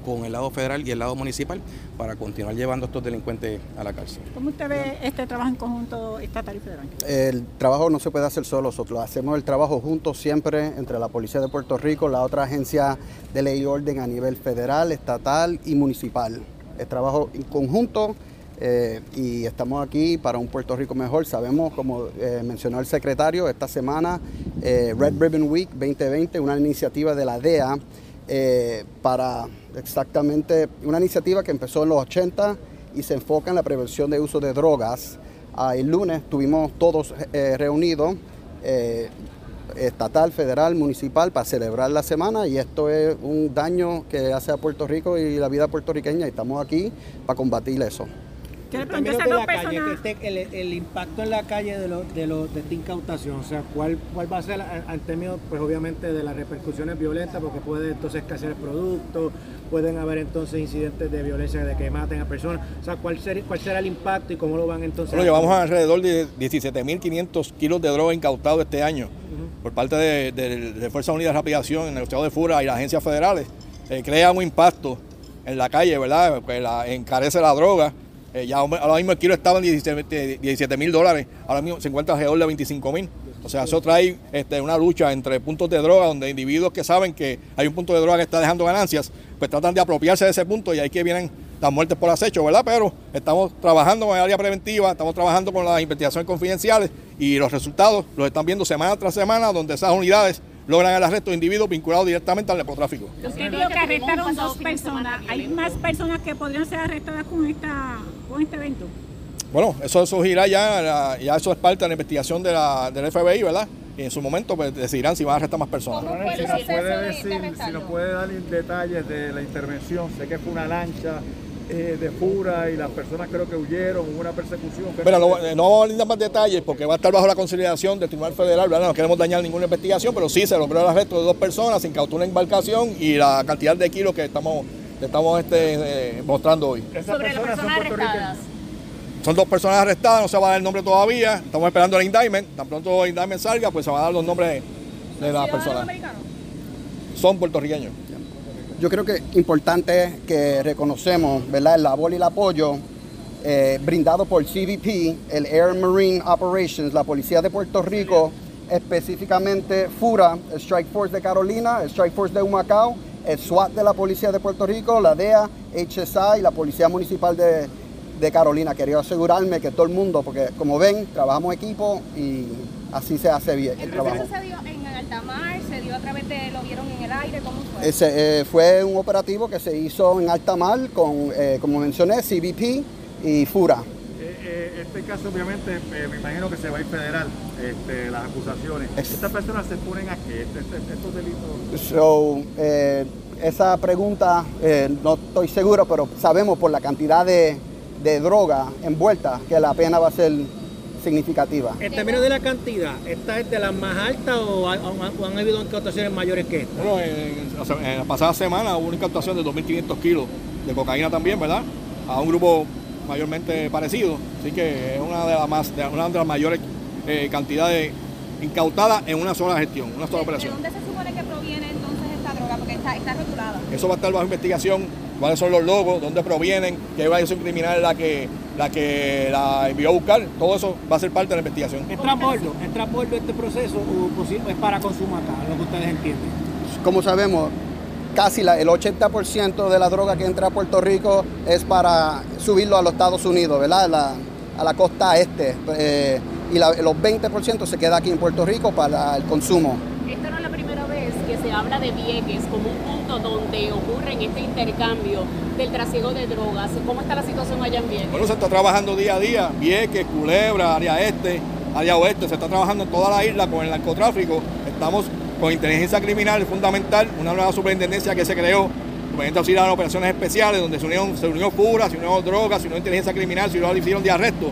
Speaker 6: con el lado federal y el lado municipal, para continuar llevando a estos delincuentes a la cárcel.
Speaker 13: ¿Cómo usted ve este trabajo en conjunto estatal y federal?
Speaker 14: El trabajo no se puede hacer solo, nosotros hacemos el trabajo juntos siempre entre la Policía de Puerto Rico, la otra agencia de ley y orden a nivel federal, estatal y municipal. El trabajo en conjunto eh, y estamos aquí para un Puerto Rico mejor. Sabemos, como eh, mencionó el secretario, esta semana eh, Red Ribbon Week 2020, una iniciativa de la DEA para exactamente una iniciativa que empezó en los 80 y se enfoca en la prevención de uso de drogas. Ah, el lunes estuvimos todos reunidos, estatal, federal, municipal, para celebrar la semana y esto es un daño que hace a Puerto Rico y la vida puertorriqueña y estamos aquí para combatir eso.
Speaker 13: ¿Qué le
Speaker 15: En
Speaker 13: preguntó a dos
Speaker 15: calle, esté- el, el impacto en la calle de, lo, de, lo, de esta incautación, o sea, ¿cuál, cuál va a ser a- en términos, pues obviamente, de las repercusiones violentas, porque puede entonces escasear el producto, pueden haber entonces incidentes de violencia de que maten a personas, o sea, ¿cuál, ser- cuál será el impacto y cómo lo van entonces
Speaker 12: Nosotros llevamos alrededor de 17.500 kilos de droga incautados este año por parte de, de, de Fuerza Unida de Rapidación, en el estado de Fura y las agencias federales. Eh, crea un impacto en la calle, ¿verdad? Que la, encarece la droga. Eh, ya ahora mismo el kilo estaba en 17 mil dólares, ahora mismo se encuentra alrededor de 25 mil. O sea, eso trae este, una lucha entre puntos de droga, donde individuos que saben que hay un punto de droga que está dejando ganancias, pues tratan de apropiarse de ese punto y ahí que vienen las muertes por acecho, ¿verdad? Pero estamos trabajando con el área preventiva, estamos trabajando con las investigaciones confidenciales y los resultados los están viendo semana tras semana, donde esas unidades logran el arresto de individuos vinculados directamente al narcotráfico.
Speaker 13: Usted dijo que arrestaron dos personas. ¿Hay más personas que podrían ser arrestadas con, esta, con este evento?
Speaker 12: Bueno, eso surgirá ya, ya eso es parte de la investigación de la, del FBI, ¿verdad? Y en su momento pues, decidirán si van a arrestar más personas.
Speaker 16: Si nos puede decir, si nos puede dar detalles de la intervención, sé que fue una lancha eh, de Fura y las personas creo que huyeron, hubo una persecución.
Speaker 12: Pero no, eh, no vamos a dar más detalles porque va a estar bajo la consideración del Tribunal Federal, ¿verdad? No queremos dañar ninguna investigación, pero sí se logró el arresto de dos personas, se incautó una embarcación y la cantidad de kilos que estamos, que estamos este, eh, mostrando hoy.
Speaker 16: Sobre las personas arrestadas.
Speaker 12: Son dos personas arrestadas, no se va a dar el nombre todavía. Estamos esperando el indictment. Tan pronto el indictment salga, pues se van a dar los nombres de las personas. Son puertorriqueños.
Speaker 14: Yo creo que es importante que reconocemos ¿verdad? el labor y el apoyo eh, brindado por CBP, el Air Marine Operations, la Policía de Puerto Rico, específicamente FURA, el Strike Force de Carolina, el Strike Force de Humacao, el SWAT de la Policía de Puerto Rico, la DEA, HSI y la Policía Municipal de, de Carolina. Quería asegurarme que todo el mundo, porque como ven, trabajamos equipo y así se hace bien el
Speaker 17: ¿El
Speaker 14: trabajo.
Speaker 17: en ¿Se dio a través de, lo vieron en el aire? ¿Cómo fue?
Speaker 14: Ese, eh, fue un operativo que se hizo en alta mar con, eh, como mencioné, CBP y FURA.
Speaker 16: Eh, este caso obviamente eh, me imagino que se va a ir federal, este, las acusaciones.
Speaker 14: Es-
Speaker 16: Estas personas se ponen a qué, Este- este- estos delitos.
Speaker 14: So, eh, esa pregunta eh, no estoy seguro, pero sabemos por la cantidad de, de droga envuelta que la pena va a ser significativa.
Speaker 15: En términos de la cantidad, ¿esta es de las más altas o, ha- o han, o han habido incautaciones mayores que esta?
Speaker 12: Bueno, en, la pasada semana hubo una incautación de 2.500 kilos de cocaína también, ¿verdad? A un grupo mayormente parecido. Así que es una de las, más, de, una de las mayores eh, cantidades incautadas en una sola gestión, una sola
Speaker 17: ¿De
Speaker 12: operación.
Speaker 17: dónde se supone que proviene entonces esta droga? Porque está, está rotulada.
Speaker 12: Eso va a estar bajo investigación, cuáles son los logos, dónde provienen, qué organización criminal es la que, la que la envió a buscar. Todo eso va a ser parte de la investigación.
Speaker 15: ¿Es transbordo? ¿Es transbordo este proceso o es para consumo acá, lo que ustedes entienden?
Speaker 14: Como sabemos, casi la- el 80% de la droga que entra a Puerto Rico es para subirlo a los Estados Unidos, ¿verdad? A la, a la costa este. Eh, y la- los 20% se queda aquí en Puerto Rico para el consumo.
Speaker 18: Esta no es la primera vez que se habla de Vieques como un punto donde ocurre en este intercambio del trasiego de drogas. ¿Cómo está la situación allá en Vieques?
Speaker 12: Bueno, se está trabajando día a día, Vieques, Culebra, área este, área oeste, se está trabajando en toda la isla con el narcotráfico. Estamos con inteligencia criminal, fundamental, una nueva superintendencia que se creó, superintendencia auxiliar de operaciones especiales, donde se unió, se unió FURA, se unió drogas, se unió inteligencia criminal, se unió hicieron de arresto.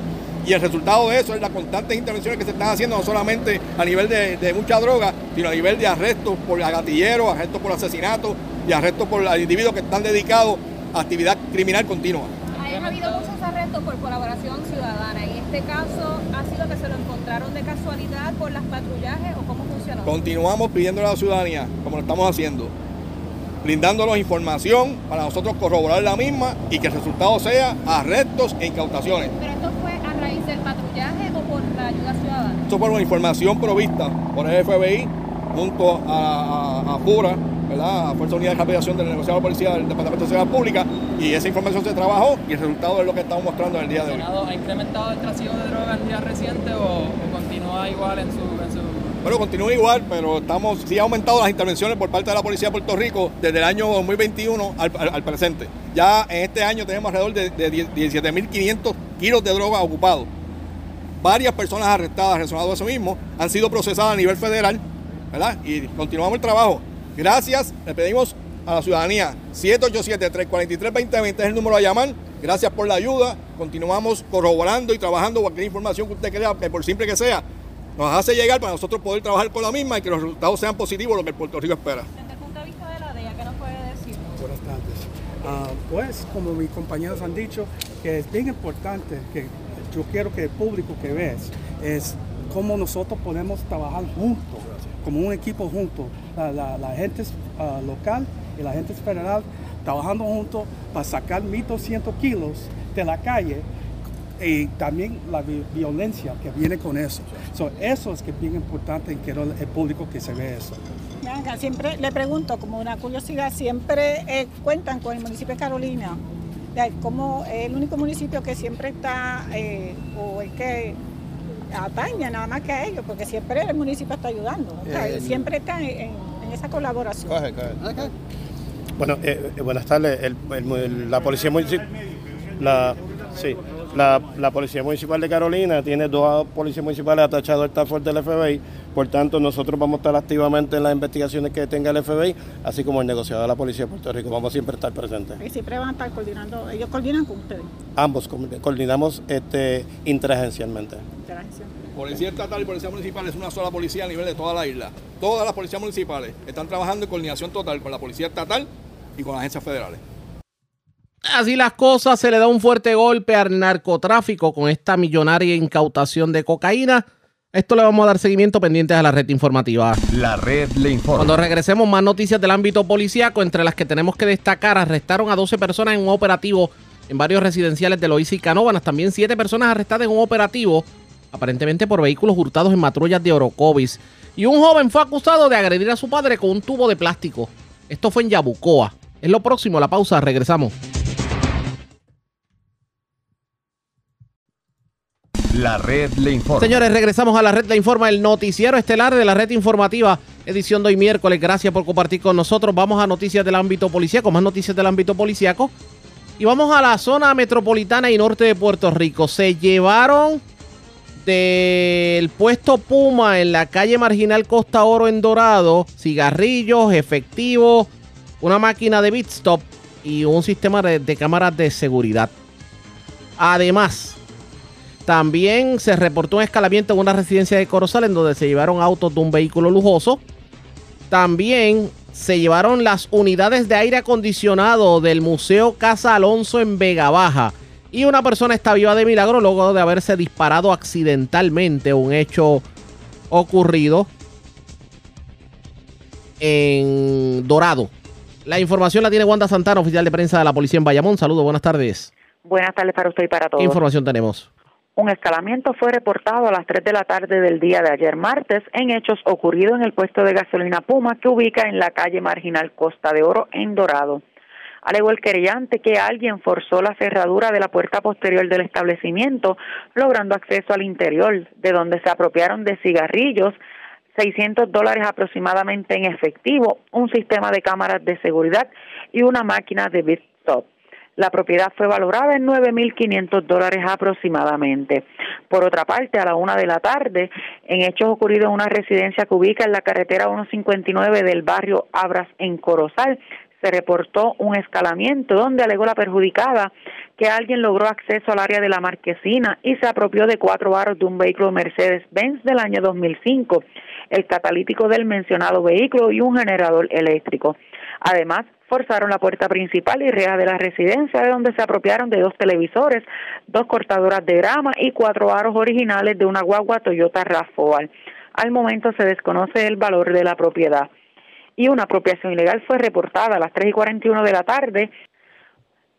Speaker 12: Y el resultado de eso es las constantes intervenciones que se están haciendo, no solamente a nivel de, de mucha droga, sino a nivel de arrestos por gatilleros, arrestos por asesinatos y arrestos por individuos que están dedicados a actividad criminal continua.
Speaker 17: Ha habido muchos arrestos por colaboración ciudadana. En este caso, ¿ha sido que se lo encontraron de casualidad por las patrullajes o cómo funcionó?
Speaker 12: Continuamos pidiéndole a la ciudadanía, como lo estamos haciendo, brindándonos información para nosotros corroborar la misma y que el resultado sea arrestos e incautaciones.
Speaker 17: ¿Pero esto fue a raíz del patrullaje o por la ayuda ciudadana?
Speaker 12: Esto fue una información provista por el FBI junto a, a, a FURA, ¿verdad? a Fuerza Unida de Capacitación del Negociado de Policía del Departamento de Seguridad Pública, y esa información se trabajó y el resultado es lo que estamos mostrando en el día de hoy.
Speaker 19: ¿Ha incrementado el trasiego de drogas en días recientes o, o continúa igual en su, en su
Speaker 12: bueno, continúa igual, pero estamos sí ha aumentado las intervenciones por parte de la Policía de Puerto Rico desde el año 2021 al, al, al presente. Ya en este año tenemos alrededor de, de 17.500 kilos de droga ocupados. Varias personas arrestadas relacionadas a eso mismo han sido procesadas a nivel federal, ¿verdad? Y continuamos el trabajo. Gracias, le pedimos a la ciudadanía 787-343-2020 es el número a llamar. Gracias por la ayuda. Continuamos corroborando y trabajando cualquier información que usted crea, que por simple que sea, nos hace llegar para nosotros poder trabajar con la misma y que los resultados sean positivos, lo que el Puerto Rico espera.
Speaker 17: Desde el punto de vista de la DEA, ¿qué nos puede decir?
Speaker 20: Buenas tardes. Ah, pues, como mis compañeros han dicho, que es bien importante, que yo quiero que el público que ves, es cómo nosotros podemos trabajar juntos, como un equipo juntos, la, la, gente uh, local y la gente federal, trabajando juntos para sacar 1.200 kilos de la calle y también la vi violencia que viene con eso. So, eso es que es bien importante y quiero el público que se ve eso.
Speaker 13: Siempre le pregunto, como una curiosidad, siempre eh, cuentan con el municipio de Carolina, como el único municipio que siempre está, eh, o el que atañe nada más que a ellos, porque siempre el municipio está ayudando, o sea,
Speaker 21: Eh,
Speaker 13: siempre está en, en esa colaboración.
Speaker 21: Coge, coge. Bueno, eh, eh, buenas tardes. El- el- el- la policía municipal, la, sí, la, la policía municipal de Carolina tiene dos policías municipales atachados al Force del FBI. Por tanto, nosotros vamos a estar activamente en las investigaciones que tenga el FBI, así como el negociado de la policía de Puerto Rico. Vamos a siempre estar presentes.
Speaker 13: Y siempre van a estar coordinando, ellos coordinan con ustedes.
Speaker 21: Ambos co- coordinamos este, interagencialmente.
Speaker 12: Policía estatal y policía municipal es una sola policía a nivel de toda la isla. Todas las policías municipales están trabajando en coordinación total con la policía estatal y con las agencias federales.
Speaker 2: Así las cosas, se le da un fuerte golpe al narcotráfico con esta millonaria incautación de cocaína. Esto le vamos a dar seguimiento pendientes a la red informativa.
Speaker 11: La red le informa.
Speaker 2: Cuando regresemos, más noticias del ámbito policíaco, entre las que tenemos que destacar, arrestaron a 12 personas en un operativo en varios residenciales de Loíza y Canóvanas. También 7 personas arrestadas en un operativo, aparentemente por vehículos hurtados en patrullas de Orocovis. Y un joven fue acusado de agredir a su padre con un tubo de plástico. Esto fue en Yabucoa. Es lo próximo, la pausa, regresamos.
Speaker 11: La red le informa.
Speaker 2: Señores, regresamos a la red La Informa, el noticiero estelar de la red informativa, edición de hoy miércoles. Gracias por compartir con nosotros. Vamos a noticias del ámbito policíaco, más noticias del ámbito policíaco. Y vamos a la zona metropolitana y norte de Puerto Rico. Se llevaron del puesto Puma en la calle Marginal Costa Oro en Dorado cigarrillos, efectivo, una máquina de Bitstop y un sistema de cámaras de seguridad. Además, también se reportó un escalamiento en una residencia de Corozal en donde se llevaron autos de un vehículo lujoso. También se llevaron las unidades de aire acondicionado del Museo Casa Alonso en Vega Baja. Y una persona está viva de milagro luego de haberse disparado accidentalmente. Un hecho ocurrido en Dorado. La información la tiene Wanda Santana, oficial de prensa de la policía en Bayamón. Saludos, buenas tardes.
Speaker 22: Buenas tardes para usted y para todos.
Speaker 2: ¿Qué información tenemos?
Speaker 22: Un escalamiento fue reportado a las 3 de la tarde del día de ayer martes en hechos ocurridos en el puesto de gasolina Puma que ubica en la calle marginal Costa de Oro en Dorado. Alegó el querellante que alguien forzó la cerradura de la puerta posterior del establecimiento, logrando acceso al interior, de donde se apropiaron de cigarrillos,
Speaker 23: 600 dólares aproximadamente en efectivo, un sistema de cámaras de seguridad y una máquina de BitStop. La propiedad fue valorada en 9.500 dólares aproximadamente. Por otra parte, a la una de la tarde, en hechos ocurridos en una residencia que ubica en la carretera 159 del barrio Abras en Corozal, se reportó un escalamiento donde alegó la perjudicada que alguien logró acceso al área de la marquesina y se apropió de cuatro aros de un vehículo Mercedes-Benz del año 2005, el catalítico del mencionado vehículo y un generador eléctrico. Además, forzaron la puerta principal y reja de la residencia, de donde se apropiaron de dos televisores, dos cortadoras de grama y cuatro aros originales de una guagua Toyota RAV4. Al momento se desconoce el valor de la propiedad. Y una apropiación ilegal fue reportada a las 3 y 41 de la tarde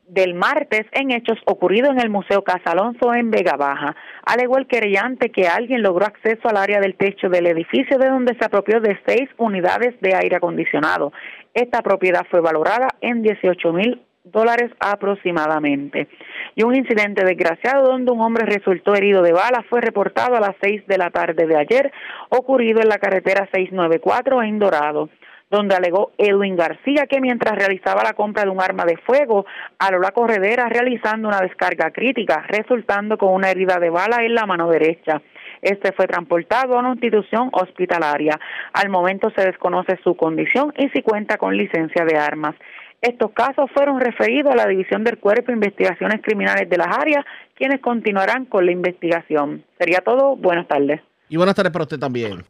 Speaker 23: del martes en hechos ocurridos en el Museo Casa Alonso en Vega Baja. Alegó el querellante que alguien logró acceso al área del techo del edificio de donde se apropió de seis unidades de aire acondicionado. Esta propiedad fue valorada en 18 mil dólares aproximadamente. Y un incidente desgraciado donde un hombre resultó herido de bala fue reportado a las 6 de la tarde de ayer, ocurrido en la carretera 694 en Dorado donde alegó Edwin García que mientras realizaba la compra de un arma de fuego, aló la corredera realizando una descarga crítica, resultando con una herida de bala en la mano derecha. Este fue transportado a una institución hospitalaria. Al momento se desconoce su condición y si cuenta con licencia de armas. Estos casos fueron referidos a la División del Cuerpo de Investigaciones Criminales de las áreas, quienes continuarán con la investigación. Sería todo. Buenas tardes.
Speaker 2: Y buenas tardes para usted también.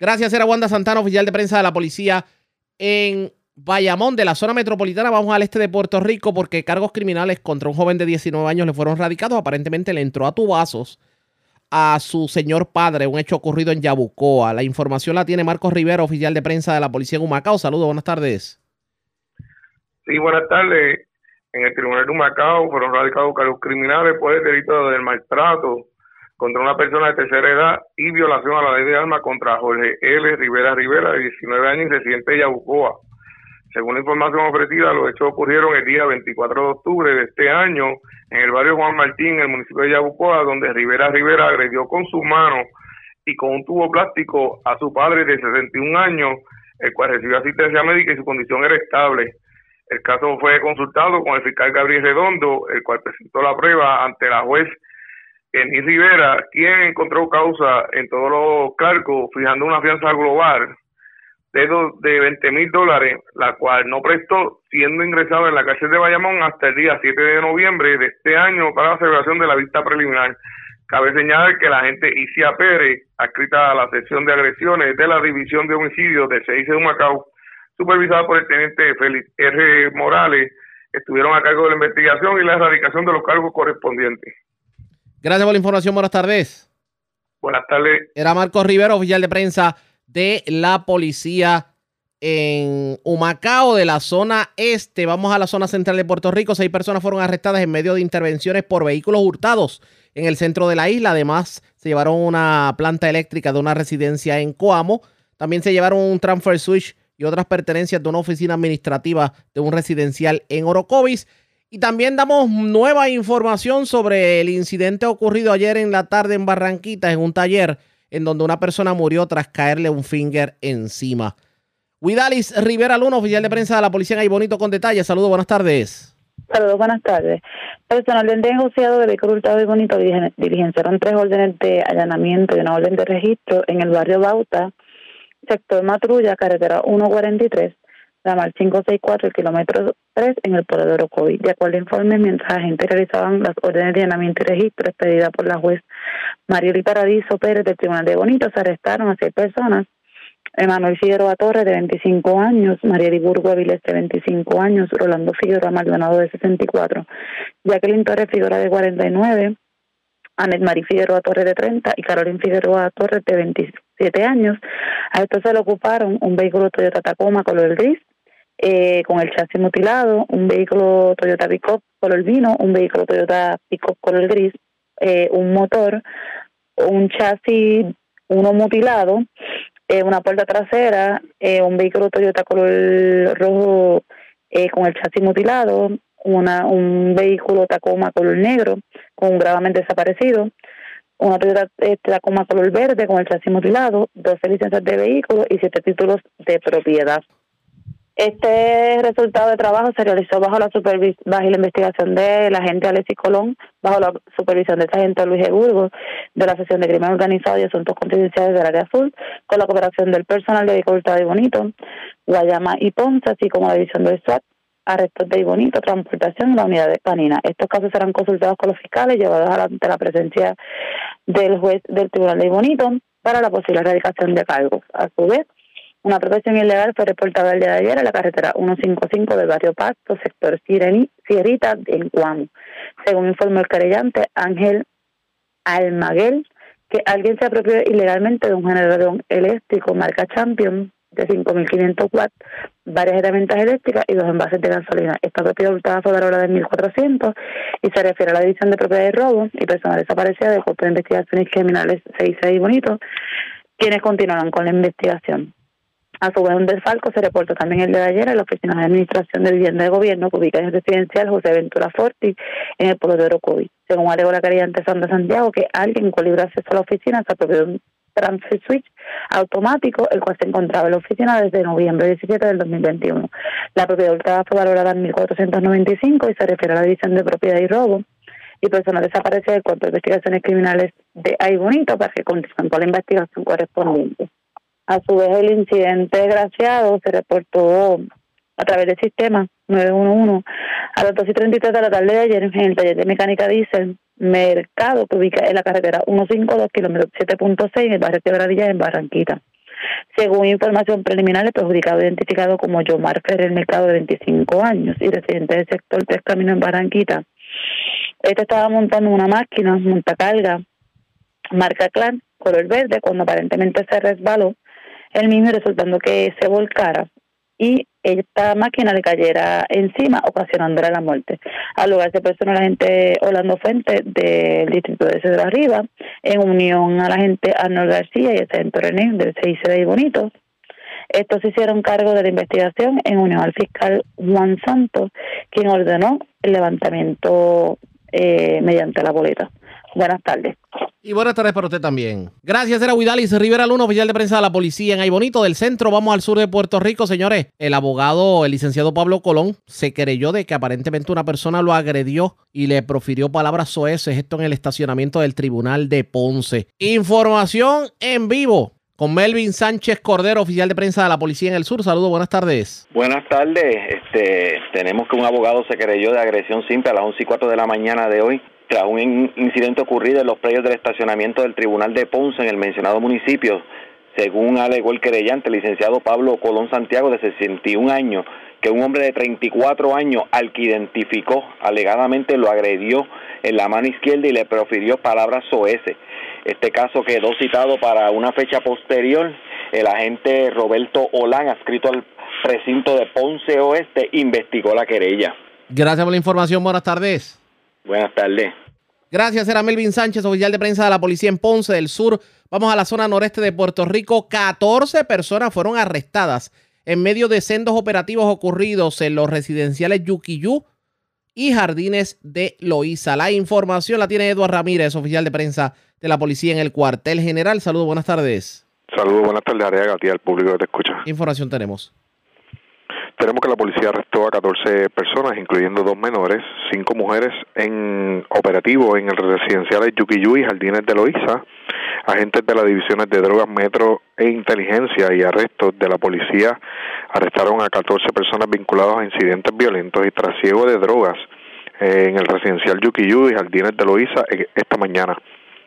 Speaker 2: Gracias, era Wanda Santana, oficial de prensa de la policía en Bayamón, de la zona metropolitana. Vamos al este de Puerto Rico porque cargos criminales contra un joven de 19 años le fueron radicados. Aparentemente le entró a tubazos a su señor padre, un hecho ocurrido en Yabucoa. La información la tiene Marcos Rivera, oficial de prensa de la policía en Humacao. Saludos, buenas tardes.
Speaker 5: Sí, buenas tardes. En el Tribunal de Humacao fueron radicados cargos criminales por el delito del maltrato contra una persona de tercera edad y violación a la ley de armas contra Jorge L. Rivera Rivera, de 19 años y residente de Yabucoa. Según la información ofrecida, los hechos ocurrieron el día 24 de octubre de este año en el barrio Juan Martín, en el municipio de Yabucoa, donde Rivera Rivera agredió con sus manos y con un tubo plástico a su padre de 61 años, el cual recibió asistencia médica y su condición era estable. El caso fue consultado con el fiscal Gabriel Redondo, el cual presentó la prueba ante la juez Eni Rivera, quien encontró causa en todos los cargos, fijando una fianza global de, de 20 mil dólares, la cual no prestó, siendo ingresado en la cárcel de Bayamón hasta el día 7 de noviembre de este año para la celebración de la vista preliminar. Cabe señalar que la agente Isia Pérez, adscrita a la sección de agresiones de la División de Homicidios de CIC de Macao, supervisada por el teniente Félix R. Morales, estuvieron a cargo de la investigación y la erradicación de los cargos correspondientes.
Speaker 2: Gracias por la información. Buenas tardes.
Speaker 5: Buenas tardes.
Speaker 2: Era Marcos Rivera, oficial de prensa de la policía en Humacao, de la zona este. Vamos a la zona central de Puerto Rico. Seis personas fueron arrestadas en medio de intervenciones por vehículos hurtados en el centro de la isla. Además, se llevaron una planta eléctrica de una residencia en Coamo. También se llevaron un transfer switch y otras pertenencias de una oficina administrativa de un residencial en Orocovis. Y también damos nueva información sobre el incidente ocurrido ayer en la tarde en Barranquita, en un taller en donde una persona murió tras caerle un finger encima. Widalis Rivera Luna, oficial de prensa de la policía en Bonito con detalles. Saludos, buenas tardes.
Speaker 23: Saludos, buenas tardes. Personal del negociado de vehículo hurtado y bonito diligenciaron tres órdenes de allanamiento y una orden de registro en el barrio Bauta, sector Matrulla, carretera 143, ramal 564, el kilómetro 3 en el pueblo de Orocovi. De acuerdo a informes, mientras la gente realizaban las órdenes de llenamiento y registro expedidas por la juez Marieli Paradiso Pérez del Tribunal de Bonito, se arrestaron a seis personas. Emanuel Figueroa Torres, de 25 años, Marieli Burgo Avilés, de 25 años, Rolando Figueroa Maldonado, de 64, Jacqueline Torres Figueroa, de 49, Anet Marie Figueroa Torres, de 30 y Carolina Figueroa Torres, de 27 años. A esto se le ocuparon un vehículo Toyota Tacoma color gris, eh, con el chasis mutilado, un vehículo Toyota Pickup color vino, un vehículo Toyota Pickup color gris, eh, un motor, un chasis, uno mutilado, eh, una puerta trasera, un vehículo Toyota color rojo con el chasis mutilado, una, un vehículo Tacoma color negro con un gravamente desaparecido,
Speaker 22: una Toyota Tacoma color verde con el chasis mutilado, 12 licencias de vehículo y 7 títulos de propiedad. Este resultado de trabajo se realizó bajo la supervis bajo la investigación del agente Alexis Colón, bajo la supervisión del sargento Luis E. Burgos, de la sección de crimen organizado y asuntos confidenciales del área azul, con la cooperación del personal de Vehículo y Bonito, Guayama y Ponce, así como la división del SWAT, arrestos de Ibonito, transportación en la unidad de Panina. Estos casos serán consultados con los fiscales, llevados ante la presencia del juez del Tribunal de Ibonito para la posible erradicación de cargos. A su vez, una protección ilegal fue reportada el día de ayer en la carretera 155 del barrio Pasto, sector Sierrita, en Guam. Según informó el querellante Ángel Almaguel, que alguien se apropió ilegalmente de un generador eléctrico marca Champion de 5.500 watts, varias herramientas eléctricas y dos envases de gasolina. Esta propiedad hurtada fue valorada de 1.400 y se refiere a la división de propiedad de robo y personal desaparecida del Cuerpo de Investigaciones Criminales 66 Bonito, quienes continuarán con la investigación. A su vez, un desfalco se reportó también el de ayer en la Oficina de Administración de Vivienda de Gobierno, que ubica en el residencial José Ventura Forti, en el pueblo de Orocovi. Según alegó la querellante Sandra Santiago, que alguien con libre acceso a la oficina se apropió de un transfer switch automático, el cual se encontraba en la oficina desde noviembre 17 del 2021. La propiedad hurtada fue valorada en 1.495 y se refiere a la división de propiedad y robo y personas desaparece del Cuerpo de Investigaciones Criminales de Ay Bonito para que continúen con la investigación correspondiente. A su vez, el incidente desgraciado se reportó a través del sistema 911 a las 2 y 33 de la tarde de ayer en el taller de mecánica diésel Mercado, que ubica en la carretera 152, kilómetro 7.6, en el barrio Quebradilla, en Barranquita. Según información preliminar, el perjudicado identificado como Yomar Ferrer Mercado, de 25 años y residente del sector Tres Caminos en Barranquita. Este estaba montando una máquina, montacarga, marca Clan, color verde, cuando aparentemente se resbaló el mismo resultando que se volcara y esta máquina le cayera encima, ocasionándole la muerte. Al lugar se personó la gente Orlando Fuente del distrito de Cedro Arriba, en unión a la gente Arnold García y el centro René del CIC de Bonito. Estos se hicieron cargo de la investigación en unión al fiscal Juan Santos, quien ordenó el levantamiento eh, mediante la boleta. Buenas tardes.
Speaker 2: Y buenas tardes para usted también. Gracias, era Huidalis Rivera Luna, oficial de prensa de la policía en Aybonito del centro. Vamos al sur de Puerto Rico, señores. El abogado, el licenciado Pablo Colón, se creyó de que aparentemente una persona lo agredió y le profirió palabras soeces, esto en el estacionamiento del tribunal de Ponce. Información en vivo con Melvin Sánchez Cordero, oficial de prensa de la Policía en el Sur. Saludos, buenas tardes.
Speaker 24: Buenas tardes. Este, tenemos que un abogado se creyó de agresión simple a las 11 y 4 de la mañana de hoy tras un incidente ocurrido en los predios del estacionamiento del Tribunal de Ponce en el mencionado municipio, según alegó el querellante, el licenciado Pablo Colón Santiago, de 61 años, que un hombre de 34 años, al que identificó, alegadamente lo agredió en la mano izquierda y le profirió palabras soeces. Este caso quedó citado para una fecha posterior. El agente Roberto Olán, adscrito al precinto de Ponce Oeste, investigó la querella.
Speaker 2: Gracias por la información. Buenas tardes.
Speaker 24: Buenas tardes.
Speaker 2: Gracias, era Melvin Sánchez, oficial de prensa de la policía en Ponce del Sur. Vamos a la zona noreste de Puerto Rico. 14 personas fueron arrestadas en medio de sendos operativos ocurridos en los residenciales Yuquiyú y Jardines de Loíza. La información la tiene Eduardo Ramírez, oficial de prensa de la policía en el cuartel general. Saludos, buenas tardes.
Speaker 25: Saludos, buenas tardes, Ariaga, al público que te escucha.
Speaker 2: ¿Qué información tenemos?
Speaker 25: Tenemos que la policía arrestó a 14 personas, incluyendo dos menores, cinco mujeres en operativo en el residencial de y Jardines de Loíza, agentes de las divisiones de drogas, metro e inteligencia y arrestos de la policía arrestaron a 14 personas vinculadas a incidentes violentos y trasiego de drogas en el residencial Yuquiyú y Jardines de Loíza eh, esta mañana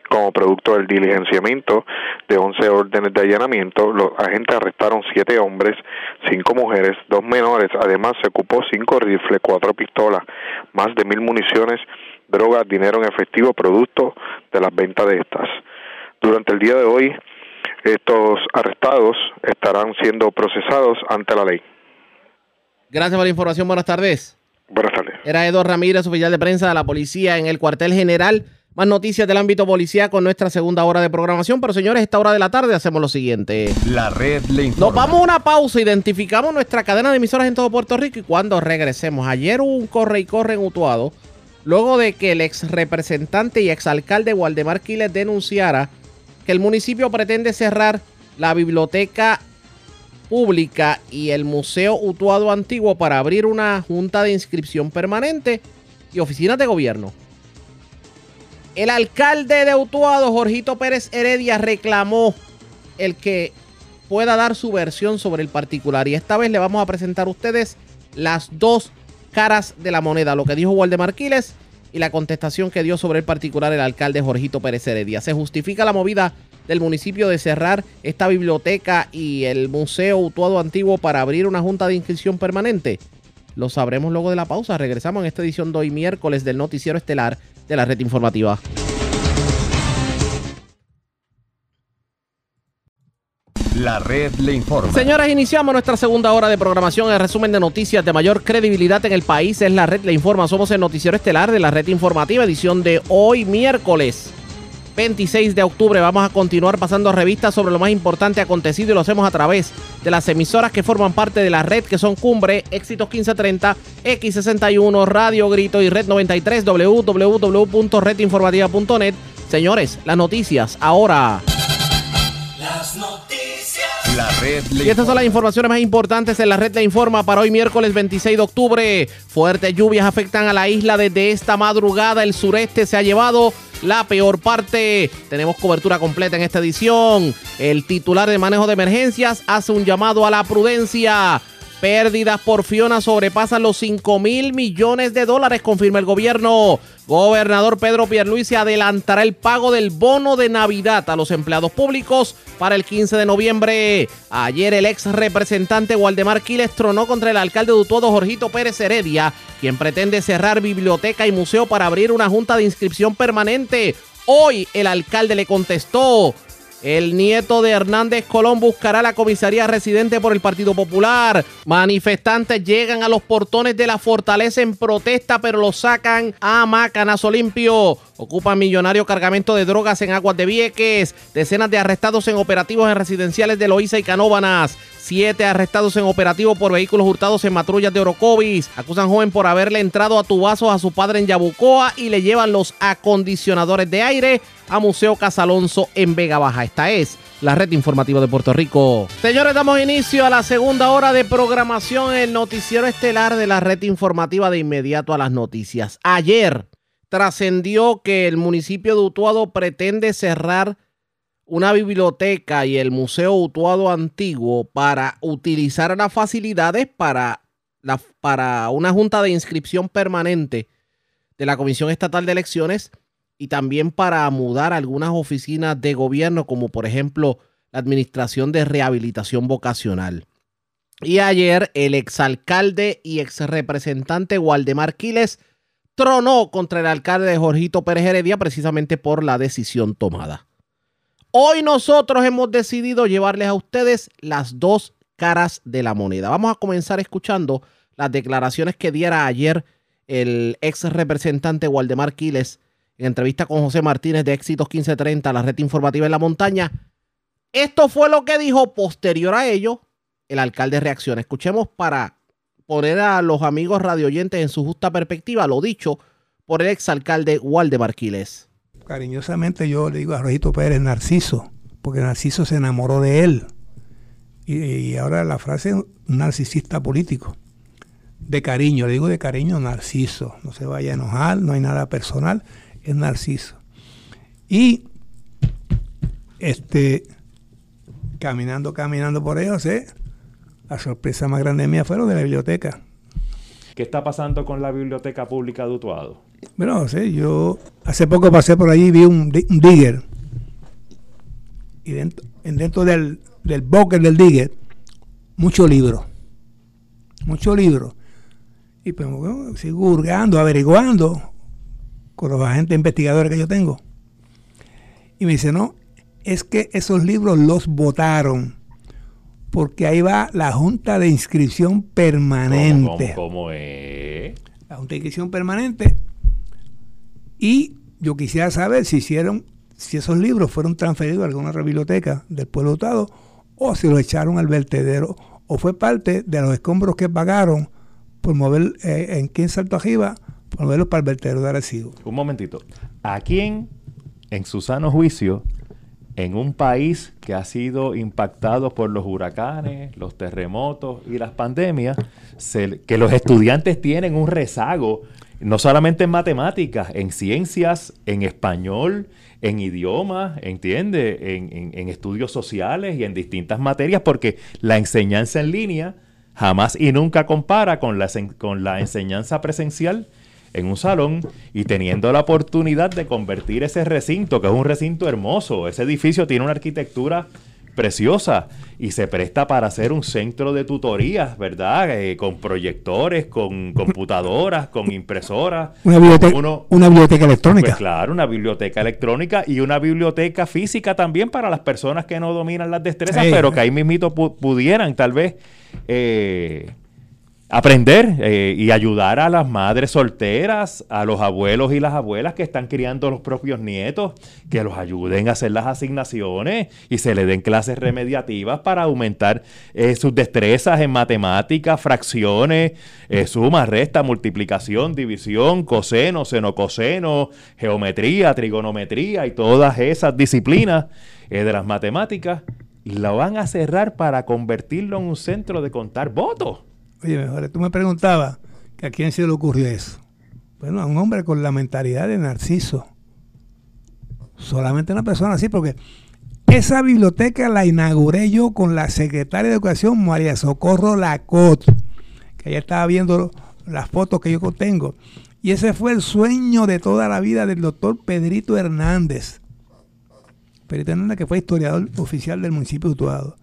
Speaker 25: como producto del diligenciamiento de 11 órdenes de allanamiento, los agentes arrestaron siete hombres, cinco mujeres, dos menores. Además, se ocupó cinco rifles, cuatro pistolas, más de mil municiones, drogas, dinero en efectivo, producto de las ventas de estas. Durante el día de hoy, estos arrestados estarán siendo procesados ante la ley.
Speaker 2: Gracias por la información. Buenas tardes.
Speaker 25: Buenas tardes.
Speaker 2: Era Eduardo Ramírez, oficial de prensa de la policía en el cuartel general. Más noticias del ámbito policía con nuestra segunda hora de programación. Pero señores, esta hora de la tarde hacemos lo siguiente.
Speaker 11: La red le informa.
Speaker 2: Nos vamos a una pausa, identificamos nuestra cadena de emisoras en todo Puerto Rico y cuando regresemos. Ayer hubo un corre y corre en Utuado luego de que el ex representante y exalcalde Waldemar Quiles denunciara que el municipio pretende cerrar la biblioteca pública y el Museo Utuado Antiguo para abrir una junta de inscripción permanente y oficinas de gobierno. El alcalde de Utuado, Jorgito Pérez Heredia, reclamó el que pueda dar su versión sobre el particular. Y esta vez le vamos a presentar a ustedes las dos caras de la moneda, lo que dijo Waldemar Quiles y la contestación que dio sobre el particular el alcalde Jorgito Pérez Heredia. Se justifica la movida del municipio de cerrar esta biblioteca y el Museo Utuado Antiguo para abrir una junta de inscripción permanente. Lo sabremos luego de la pausa. Regresamos en esta edición de hoy miércoles del noticiero estelar de la red informativa.
Speaker 11: La red le informa.
Speaker 2: Señoras, iniciamos nuestra segunda hora de programación. El resumen de noticias de mayor credibilidad en el país es la red le informa. Somos el noticiero estelar de la red informativa, edición de hoy miércoles 26 de octubre. Vamos a continuar pasando revistas sobre lo más importante acontecido y lo hacemos a través de las emisoras que forman parte de la red, que son Cumbre, Éxitos 1530, X61, Radio Grito y Red 93, www.redinformativa.net. Señores, las noticias ahora.
Speaker 11: Las noticias. La red le
Speaker 2: Y estas son las informaciones más importantes en la red Le Informa para hoy miércoles 26 de octubre. Fuertes lluvias afectan a la isla desde esta madrugada. El sureste se ha llevado la peor parte. Tenemos cobertura completa en esta edición. El titular de manejo de emergencias hace un llamado a la prudencia. Pérdidas por Fiona sobrepasan los 5 mil millones de dólares, confirma el gobierno. Gobernador Pedro Pierluisi adelantará el pago del bono de Navidad a los empleados públicos para el 15 de noviembre. Ayer el ex representante Waldemar Quiles tronó contra el alcalde de Utuado, Jorgito Pérez Heredia, quien pretende cerrar biblioteca y museo para abrir una junta de inscripción permanente. Hoy el alcalde le contestó. El nieto de Hernández Colón buscará la comisaría residente por el Partido Popular. Manifestantes llegan a los portones de la fortaleza en protesta, pero lo sacan a macanazo limpio. Ocupan millonario cargamento de drogas en aguas de Vieques. Decenas de arrestados en operativos en residenciales de Loíza y Canóbanas. Siete arrestados en operativo por vehículos hurtados en patrullas de Orocovis. Acusan joven por haberle entrado a tubazos a su padre en Yabucoa y le llevan los acondicionadores de aire a Museo Casalonso en Vega Baja. Esta es la red informativa de Puerto Rico. Señores, damos inicio a la segunda hora de programación el noticiero estelar de la red informativa de inmediato a las noticias. Ayer trascendió que el municipio de Utuado pretende cerrar una biblioteca y el Museo Utuado Antiguo para utilizar las facilidades para, para una junta de inscripción permanente de la Comisión Estatal de Elecciones y también para mudar algunas oficinas de gobierno, como por ejemplo la Administración de Rehabilitación Vocacional. Y ayer el exalcalde y exrepresentante Waldemar Quiles tronó contra el alcalde de Jorgito Pérez Heredia precisamente por la decisión tomada. Hoy nosotros hemos decidido llevarles a ustedes las dos caras de la moneda. Vamos a comenzar escuchando las declaraciones que diera ayer el ex representante Waldemar Quiles en entrevista con José Martínez de Éxitos 1530, la red informativa en la montaña. Esto fue lo que dijo posterior a ello el alcalde reacciona. Escuchemos para poner a los amigos radioyentes en su justa perspectiva lo dicho por el exalcalde Waldemar Quiles.
Speaker 26: Cariñosamente yo le digo a Rojito Pérez Narciso, porque Narciso se enamoró de él. Y, y ahora la frase narcisista político. De cariño, le digo de cariño Narciso. No se vaya a enojar, no hay nada personal, es Narciso. Y este caminando, caminando por ellos, ¿eh? La sorpresa más grande mía fue lo de la biblioteca.
Speaker 27: ¿Qué está pasando con la biblioteca pública de Utuado?
Speaker 26: Bueno, no sé, yo hace poco pasé por allí y vi un, un digger. Y dentro, en dentro del, del boker del digger, muchos libros. Muchos libros. Y pues bueno, sigo hurgando, averiguando con los agentes investigadores que yo tengo. Y me dice, no, es que esos libros los votaron. Porque ahí va la Junta de Inscripción Permanente.
Speaker 27: ¿Cómo, cómo es?
Speaker 26: La Junta de Inscripción Permanente. Y yo quisiera saber si hicieron, si esos libros fueron transferidos a alguna biblioteca del pueblo dotado o si los echaron al vertedero o fue parte de los escombros que pagaron por mover eh, en aquí en Salto Arriba por moverlos para el vertedero de Arecibo.
Speaker 28: Un momentito. ¿A quién, en su sano juicio, en un país que ha sido impactado por los huracanes, los terremotos y las pandemias, que los estudiantes tienen un rezago, no solamente en matemáticas, en ciencias, en español, en idiomas, ¿entiende? En, en- estudios sociales y en distintas materias, porque la enseñanza en línea jamás y nunca compara con la, con la enseñanza presencial en un salón y teniendo la oportunidad de convertir ese recinto, que es un recinto hermoso, ese edificio tiene una arquitectura preciosa y se presta para hacer un centro de tutorías, ¿verdad? Eh, con proyectores, con computadoras, con impresoras.
Speaker 26: Una biblioteca,
Speaker 28: Uno-
Speaker 26: una biblioteca electrónica.
Speaker 28: pues claro, una biblioteca electrónica y una biblioteca física también para las personas que no dominan las destrezas,
Speaker 26: Sí.
Speaker 28: pero que ahí mismito pu- pudieran tal vez eh, aprender eh, y ayudar a las madres solteras, a los abuelos y las abuelas que están criando los propios nietos, que los ayuden a hacer las asignaciones y se le den clases remediativas para aumentar eh, sus destrezas en matemáticas, fracciones, eh, suma, resta, multiplicación, división, coseno, senocoseno, geometría, trigonometría y todas esas disciplinas eh, de las matemáticas. La van a cerrar para convertirlo en un centro de contar votos.
Speaker 26: Oye, mejor, tú me preguntabas que a quién se le ocurrió eso. Bueno, a un hombre con la mentalidad de Narciso. Solamente una persona así, porque esa biblioteca la inauguré yo con la secretaria de Educación, María Socorro Lacot, que ella estaba viendo las fotos que yo tengo. Y ese fue el sueño de toda la vida del doctor Pedrito Hernández. Pedrito Hernández, que fue historiador oficial del municipio de Utuado.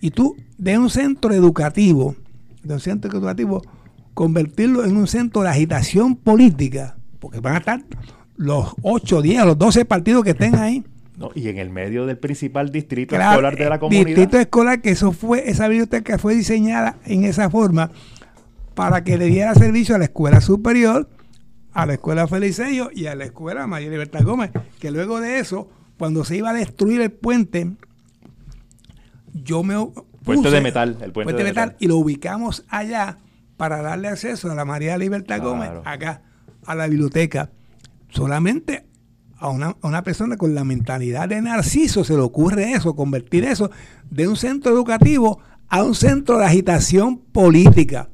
Speaker 26: Y tú, de un centro educativo, de un centro educativo, convertirlo en un centro de agitación política, porque van a estar los 8, 10, los 12 partidos que estén ahí.
Speaker 28: ¿no? Y en el medio del principal distrito
Speaker 26: Claro,
Speaker 28: escolar de la comunidad.
Speaker 26: Distrito escolar, que eso fue, esa biblioteca fue diseñada en esa forma para que le diera servicio a la escuela superior, a la escuela Felicello y a la escuela María Libertad Gómez, que luego de eso, cuando se iba a destruir el puente, yo me
Speaker 28: Puente de metal, el puente de metal.
Speaker 26: y lo ubicamos allá para darle acceso a la María Libertad Gómez, acá, a la biblioteca. Solamente a una, a una persona con la mentalidad de Narciso se le ocurre eso, convertir eso de un centro educativo a un centro de agitación política.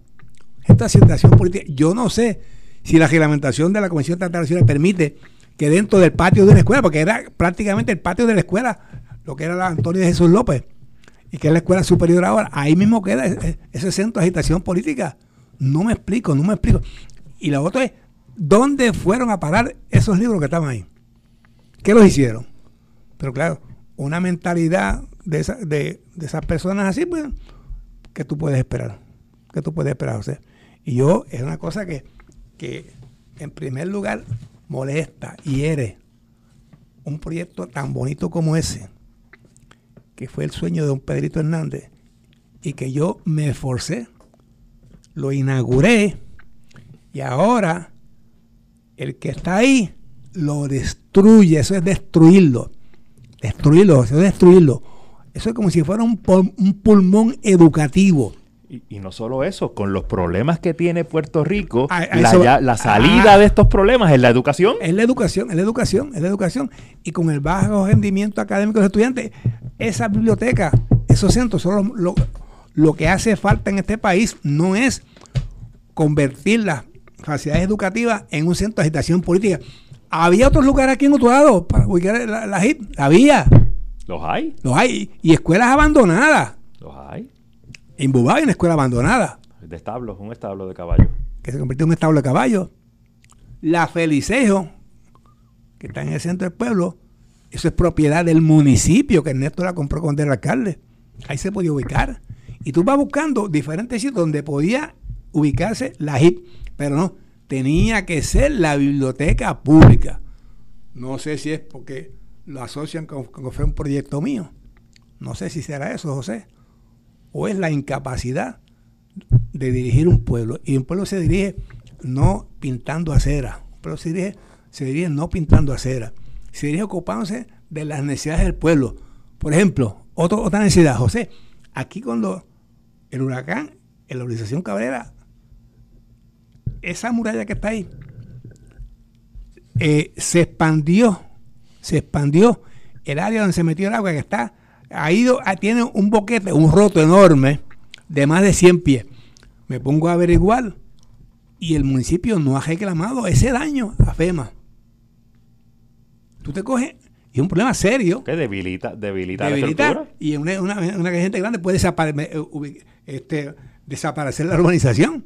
Speaker 26: Esta agitación política, yo no sé si la reglamentación de la Comisión de Internacional permite que dentro del patio de una escuela, porque era prácticamente el patio de la escuela, lo que era la Antonio de Jesús López, y que es la escuela superior ahora, ahí mismo queda ese, ese centro de agitación política. No me explico, no me explico. Y la otra es, ¿dónde fueron a parar esos libros que estaban ahí? ¿Qué los hicieron? Pero claro, una mentalidad de, esa- de, de esas personas así, pues, ¿qué tú puedes esperar? ¿Qué tú puedes esperar? Y yo, es una cosa que, que en primer lugar, molesta, hiere un proyecto tan bonito como ese, que fue el sueño de don Pedrito Hernández, y que yo me esforcé, lo inauguré, y ahora el que está ahí lo destruye, eso es destruirlo, destruirlo, eso es destruirlo. Eso es como si fuera un, un pulmón educativo.
Speaker 28: Y, y no solo eso, con los problemas que tiene Puerto Rico, la, ya- la salida
Speaker 26: ah.
Speaker 28: de estos problemas es la educación.
Speaker 26: Es la educación, es la educación, es la educación. Y con el bajo rendimiento académico de los estudiantes, esa biblioteca, esos centros, son lo, lo- lo que hace falta en este país no es convertir las facilidades educativas en un centro de agitación política. Había otros lugares aquí en Utuado para ubicar la, la HIP, había,
Speaker 28: Los hay,
Speaker 26: los hay, y escuelas abandonadas.
Speaker 28: los hay.
Speaker 26: En Bubá hay una escuela abandonada
Speaker 28: De establos, un establo de caballo.
Speaker 26: que se convirtió en un establo de caballos. La Felicejo, que está en el centro del pueblo, eso es propiedad del municipio, que Ernesto la compró cuando era alcalde. Ahí se podía ubicar. Y tú vas buscando diferentes sitios donde podía ubicarse la HIP, pero no, tenía que ser la biblioteca pública. No sé si es porque lo asocian con, con que fue un proyecto mío. No sé si será eso, José. O es la incapacidad de dirigir un pueblo. Y un pueblo se dirige no pintando acera. Un pueblo se dirige, se dirige no pintando acera. Se dirige ocupándose de las necesidades del pueblo. Por ejemplo, otro- otra necesidad, José. Aquí cuando el huracán, en la organización Cabrera, esa muralla que está ahí, eh, se expandió, se expandió el área donde se metió el agua que está, ha ido, tiene un boquete, un roto enorme de más de 100 pies. Me pongo a averiguar y el municipio no ha reclamado ese daño a FEMA. Tú te coges, y es un problema serio.
Speaker 28: Que debilita, debilita,
Speaker 26: debilita
Speaker 28: la estructura.
Speaker 26: y una, una, una gente grande puede desapare- eh, este, desaparecer la urbanización,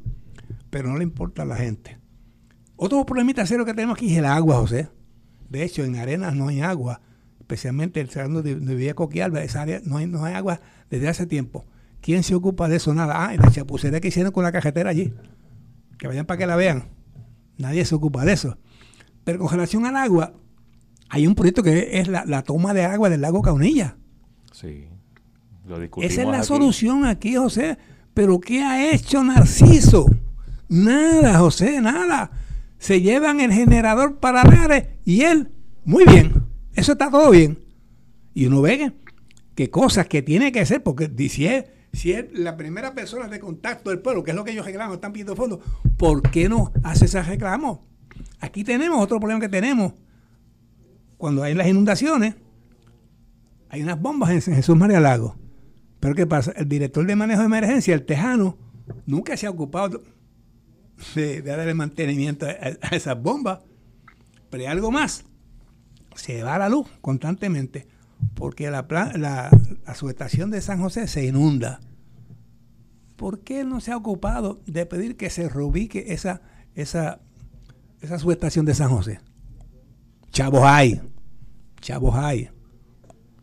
Speaker 26: pero no le importa a la gente. Otro problemita serio que tenemos aquí es el agua, José. De hecho, en Arenas no hay agua, especialmente el segundo de, de Villa Coquialba, esa área no hay, no hay agua desde hace tiempo. ¿Quién se ocupa de eso? Nada. Ah, y la chapucería que hicieron con la cajetera allí. Que vayan para que la vean. Nadie se ocupa de eso. Pero con relación al agua, hay un proyecto que es la, la toma de agua del lago Caunilla.
Speaker 28: Sí. Lo discutimos
Speaker 26: Esa es la
Speaker 28: aquí.
Speaker 26: solución aquí, José. Pero ¿qué ha hecho Narciso? Nada, José, nada. Se llevan el generador para Lares y él, muy bien. Eso está todo bien. Y uno ve que, cosas que tiene que hacer, porque si es, si es la primera persona de contacto del pueblo, que es lo que ellos reclaman, están pidiendo fondos, ¿por qué no hace ese reclamo? Aquí tenemos otro problema que tenemos. Cuando hay las inundaciones, hay unas bombas en Jesús María Lago. Pero ¿qué pasa? El director de manejo de emergencia, el tejano, nunca se ha ocupado de, de darle mantenimiento a, a esas bombas. Pero hay algo más. Se va la luz constantemente porque la, la, la subestación de San José se inunda. ¿Por qué no se ha ocupado de pedir que se reubique esa, esa, esa subestación de San José? Chavos hay, chavos hay.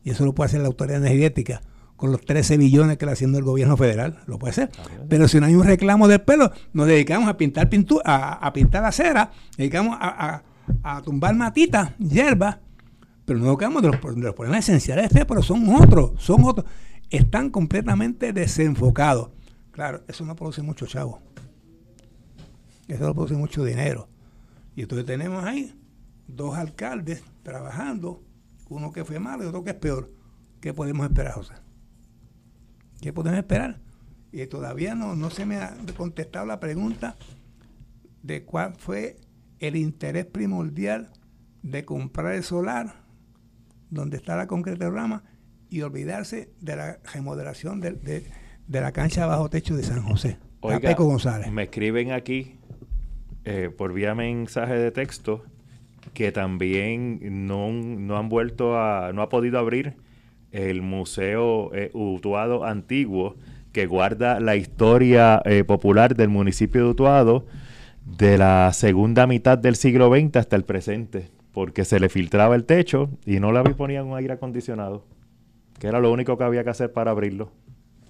Speaker 26: Y eso lo puede hacer la autoridad energética con los 13 billones que le haciendo el gobierno federal. Lo puede hacer. Pero si no hay un reclamo del pelo, nos dedicamos a pintar pintu a, a pintar acera, dedicamos a, a- a tumbar matitas, hierbas, pero no nos dedicamos de los, de los problemas esenciales de pero son otros, son otros. Están completamente desenfocados. Claro, eso no produce mucho chavo. Eso no produce mucho dinero. Y entonces tenemos ahí dos alcaldes trabajando, uno que fue malo y otro que es peor. ¿Qué podemos esperar, José? ¿Qué podemos esperar? Y todavía no, no se me ha contestado la pregunta de cuál fue el interés primordial de comprar el solar donde está la concretorama y olvidarse de la remodelación de, de- de la cancha bajo techo de San José.
Speaker 28: Oiga,
Speaker 26: Peco González.
Speaker 28: me escriben aquí eh, por vía mensaje de texto que también no, no han vuelto a, no ha podido abrir el museo eh, Utuado antiguo que guarda la historia eh, popular del municipio de Utuado de la segunda mitad del siglo XX hasta el presente, porque se le filtraba el techo y no le ponían un aire acondicionado, que era lo único que había que hacer para abrirlo.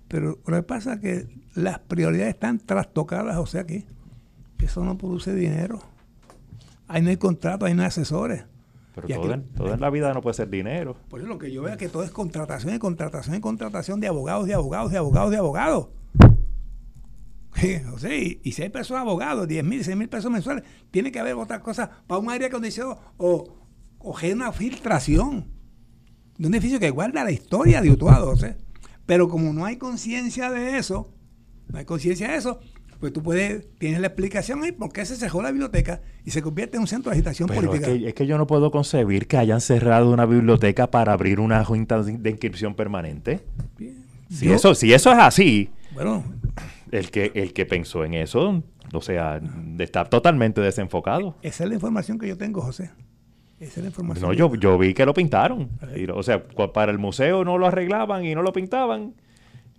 Speaker 26: Pero lo que pasa es que las prioridades están trastocadas, o sea que eso no produce dinero. Ahí no hay contrato, ahí no hay asesores.
Speaker 28: Pero
Speaker 26: Y aquí-
Speaker 28: la vida no puede ser dinero.
Speaker 26: Por eso lo que yo veo es que todo es contratación y contratación y contratación de abogados, de abogados, de abogados, de abogados. Sí, o sea, y, y si hay pesos abogados, 10 mil, 6 mil pesos mensuales, tiene que haber otras cosas para un aire acondicionado o coger una filtración de un edificio que guarda la historia de Utuado. o sea. Pero como no hay conciencia de eso, no hay conciencia de eso, pues tú puedes, tienes la explicación ahí por qué se cerró la biblioteca y se convierte en un centro de agitación
Speaker 28: Pero es
Speaker 26: política.
Speaker 28: que, es que yo no puedo concebir que hayan cerrado una biblioteca para abrir una junta de inscripción permanente. Si
Speaker 26: Yo-
Speaker 28: eso, si eso es así,
Speaker 26: Bueno,
Speaker 28: el que, el que pensó en eso, o sea, está totalmente desenfocado.
Speaker 26: esa es la información que yo tengo, José. Esa es la información.
Speaker 28: No, yo, yo vi que lo pintaron. Y, o sea, para el museo no lo arreglaban y no lo pintaban.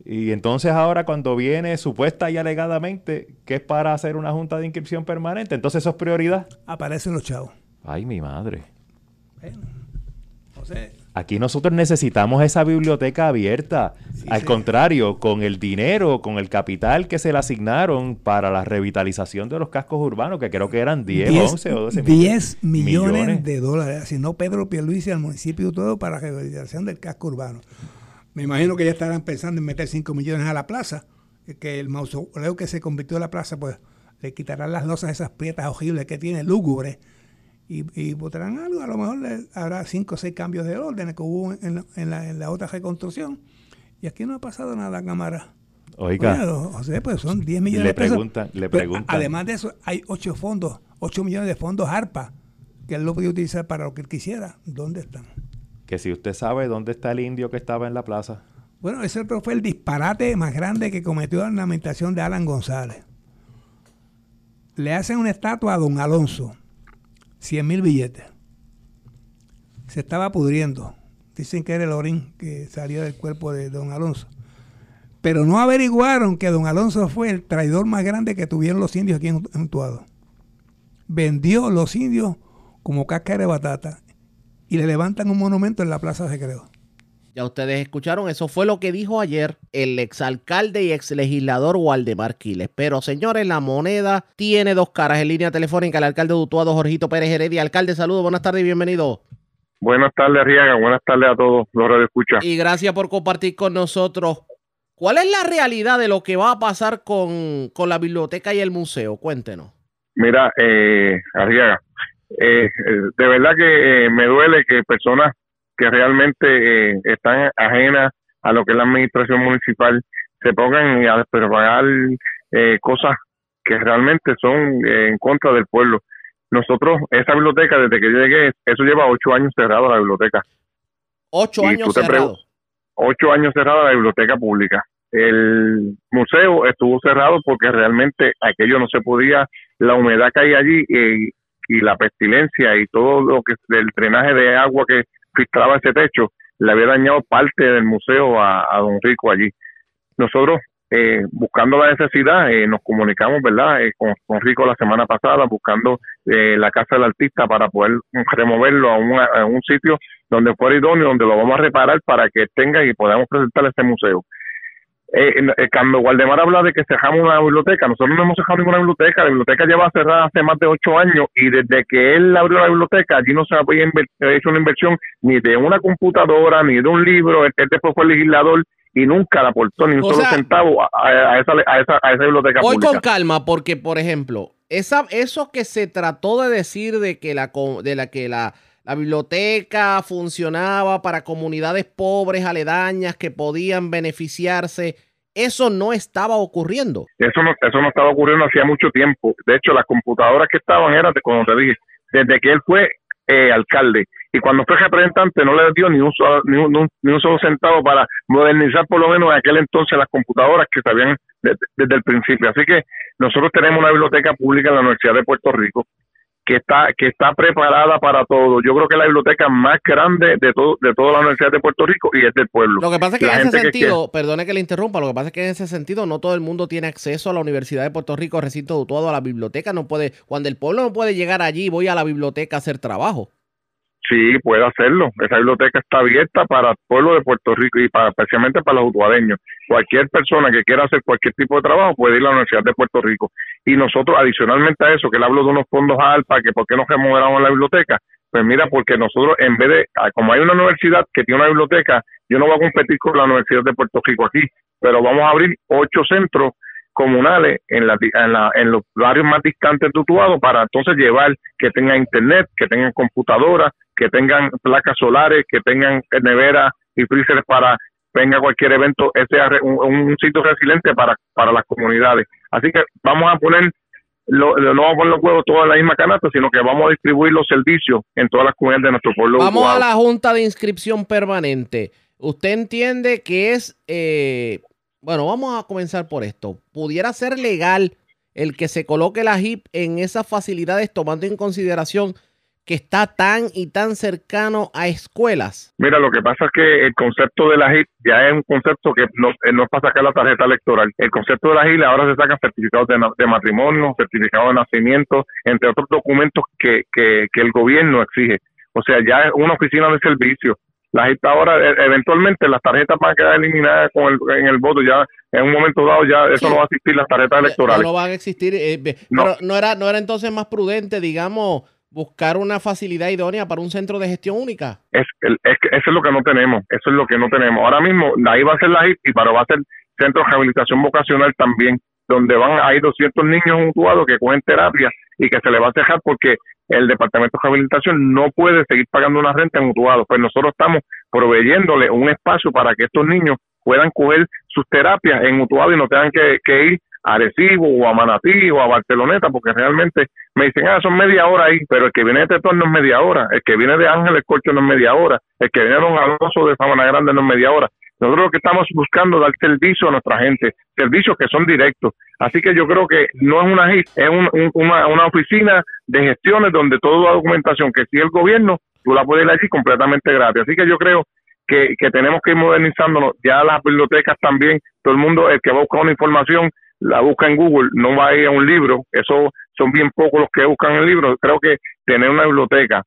Speaker 28: Y entonces ahora cuando viene supuesta y alegadamente que es para hacer una junta de inscripción permanente, entonces eso es prioridad.
Speaker 26: Aparecen los chavos.
Speaker 28: Ay, mi madre.
Speaker 26: José,
Speaker 28: Aquí nosotros necesitamos esa biblioteca abierta. Al
Speaker 26: sí.
Speaker 28: contrario, con el dinero, con el capital que se le asignaron para la revitalización de los cascos urbanos, que creo que eran 10,
Speaker 26: 10,
Speaker 28: 11 o 12
Speaker 26: 10 millones, de dólares, asignó Pedro Pierluisi al municipio todo para la rehabilitación del casco urbano. Me imagino que ya estarán pensando en meter 5 millones a la plaza, que el mausoleo que se convirtió en la plaza, pues le quitarán las losas esas prietas horribles que tiene, lúgubres, y, y votarán algo, a lo mejor le habrá 5 o 6 cambios de orden que hubo en la, en la- en la otra reconstrucción. Y aquí no ha pasado nada, cámara.
Speaker 28: Oiga.
Speaker 26: Oye, o sea, pues son 10 millones de pesos.
Speaker 28: preguntan- le
Speaker 26: Pero,
Speaker 28: preguntan.
Speaker 26: Además de eso, hay 8 fondos, 8 millones de fondos ARPA que él lo podía utilizar para lo que él quisiera. ¿Dónde están?
Speaker 28: Que si usted sabe dónde está el indio que estaba en la plaza.
Speaker 26: Bueno, ese fue el disparate más grande que cometió la administración de Alan González. Le hacen una estatua a don Alonso, 100 mil billetes. Se estaba pudriendo. Dicen que era el orín que salía del cuerpo de don Alonso. Pero no averiguaron que don Alonso fue el traidor más grande que tuvieron los indios aquí en Utuado. Vendió los indios como cáscara de batata y le levantan un monumento en la Plaza de Creo.
Speaker 2: Ya ustedes escucharon, eso fue lo que dijo ayer el exalcalde y exlegislador Waldemar Quiles. Pero señores, la moneda tiene dos caras. En línea telefónica, el alcalde de Utuado, Jorgito Pérez Heredia. Alcalde, saludos, buenas tardes y bienvenido.
Speaker 5: Buenas tardes, Riaga. Buenas tardes a todos los radioescuchas.
Speaker 2: Y gracias por compartir con nosotros. ¿Cuál es la realidad de lo que va a pasar con, con la biblioteca y el museo? Cuéntenos.
Speaker 5: Mira, eh, Arriaga, eh, de verdad que eh, me duele que personas que realmente eh, están ajenas a lo que es la administración municipal se pongan a preparar eh, cosas que realmente son eh, en contra del pueblo. Nosotros, esa biblioteca, desde que yo llegué, eso lleva ocho años cerrado la biblioteca.
Speaker 2: Ocho años cerrado.
Speaker 5: Ocho años cerrada la biblioteca pública. El museo estuvo cerrado porque realmente aquello no se podía, la humedad que hay allí y, y la pestilencia y todo lo que del drenaje de agua que filtraba ese techo, le había dañado parte del museo a, don Rico allí. Nosotros, eh, buscando la necesidad, eh, nos comunicamos, ¿verdad?, eh, con, con, Rico la semana pasada, buscando la casa del artista para poder removerlo a un, a un sitio donde fuera idóneo, donde lo vamos a reparar para que tenga y podamos presentar este museo eh, eh, cuando Waldemar habla de que cerramos una biblioteca, nosotros no hemos cerrado ninguna biblioteca, la biblioteca lleva cerrada hace más de ocho años y desde que él abrió la biblioteca allí no se había hecho una inversión ni de una computadora ni de un libro, él, después fue legislador y nunca le aportó ni un solo centavo a, esa, a, esa, a esa biblioteca
Speaker 2: Voy con calma porque, por ejemplo, esa, eso que se trató de decir de que la, de la que la la biblioteca funcionaba para comunidades pobres, aledañas, que podían beneficiarse. Eso no estaba ocurriendo.
Speaker 5: Eso no, eso no estaba ocurriendo hacía mucho tiempo. De hecho, las computadoras que estaban eran, como te dije, desde que él fue eh, alcalde. Y cuando fue representante no le dio ni un, solo, ni, un, solo centavo para modernizar por lo menos en aquel entonces las computadoras que sabían desde el principio. Así que nosotros tenemos una biblioteca pública en la Universidad de Puerto Rico que está que está preparada para todo. Yo creo que es la biblioteca más grande de todo de toda la Universidad de Puerto Rico y es del pueblo.
Speaker 2: Lo que pasa es que en ese sentido, perdone que le interrumpa, lo que pasa es que en ese sentido no todo el mundo tiene acceso a la Universidad de Puerto Rico, recinto todo a la biblioteca, no puede cuando el pueblo no puede llegar allí, voy a la biblioteca a hacer trabajo.
Speaker 5: Sí, puede hacerlo. Esa biblioteca está abierta para el pueblo de Puerto Rico y para especialmente para los utuadeños. Cualquier persona que quiera hacer cualquier tipo de trabajo puede ir a la Universidad de Puerto Rico. Y nosotros, adicionalmente a eso, que le hablo de unos fondos ALPA, que por qué no remodelamos la biblioteca, pues mira, porque nosotros en vez de, ah, como hay una universidad que tiene una biblioteca, yo no voy a competir con la Universidad de Puerto Rico aquí, pero vamos a abrir ocho centros comunales en, la, en, la, en los barrios más distantes de para entonces llevar que tengan internet, que tengan computadoras, que tengan placas solares, que tengan neveras y freezers para venga cualquier evento, ese un, un sitio resiliente para, para las comunidades. Así que vamos a poner, lo, no vamos a poner los huevos todos en la misma canasta, sino que vamos a distribuir los servicios en todas las comunidades de nuestro pueblo.
Speaker 2: Vamos a la Junta de Inscripción Permanente. ¿Usted entiende que es, eh, bueno, vamos a comenzar por esto, pudiera ser legal el que se coloque la HIP en esas facilidades tomando en consideración que está tan y tan cercano a escuelas?
Speaker 5: Mira, lo que pasa es que el concepto de la GIL ya es un concepto que no, eh, no es para sacar la tarjeta electoral. El concepto de la GIL ahora se sacan certificados de, matrimonio, certificados de nacimiento, entre otros documentos que, que, el gobierno exige. O sea, ya es una oficina de servicio. La GIL ahora, e, eventualmente, las tarjetas van a quedar eliminadas con el, en el voto. Ya en un momento dado, ya eso no va a existir, las tarjetas electorales.
Speaker 2: No, van a existir. Eh, pero no era, no era entonces más prudente, digamos buscar una facilidad idónea para un centro de gestión única.
Speaker 5: Es, es, eso es lo que no tenemos, eso es lo que no tenemos. Ahora mismo, ahí va a ser la HIP, y para va a ser centro de rehabilitación vocacional también, donde van ir 200 niños mutuados que cogen terapia y que se le va a dejar porque el Departamento de Rehabilitación no puede seguir pagando una renta en mutuado. Pues nosotros estamos proveyéndole un espacio para que estos niños puedan coger sus terapias en mutuado y no tengan que ir
Speaker 29: a Arecibo o a Manatí o a Barceloneta, porque realmente me dicen, ah, son media hora ahí, pero el que viene de Tetón no es media hora, el que viene de Ángeles Corcho no es media hora, el que viene de Don Alonso de Sabana Grande no es media hora. Nosotros lo que estamos buscando es dar servicio a nuestra gente, servicios que son directos. Así que yo creo que no es una es una, una oficina de gestiones donde toda la documentación que sigue el gobierno, tú la puedes ir completamente gratis. Así que yo creo que, que tenemos que ir modernizándonos. Ya las bibliotecas también, todo el mundo, el que va a buscar una información, la busca en Google, no va a ir a un libro. Eso son bien pocos los que buscan el libro. Creo que tener una biblioteca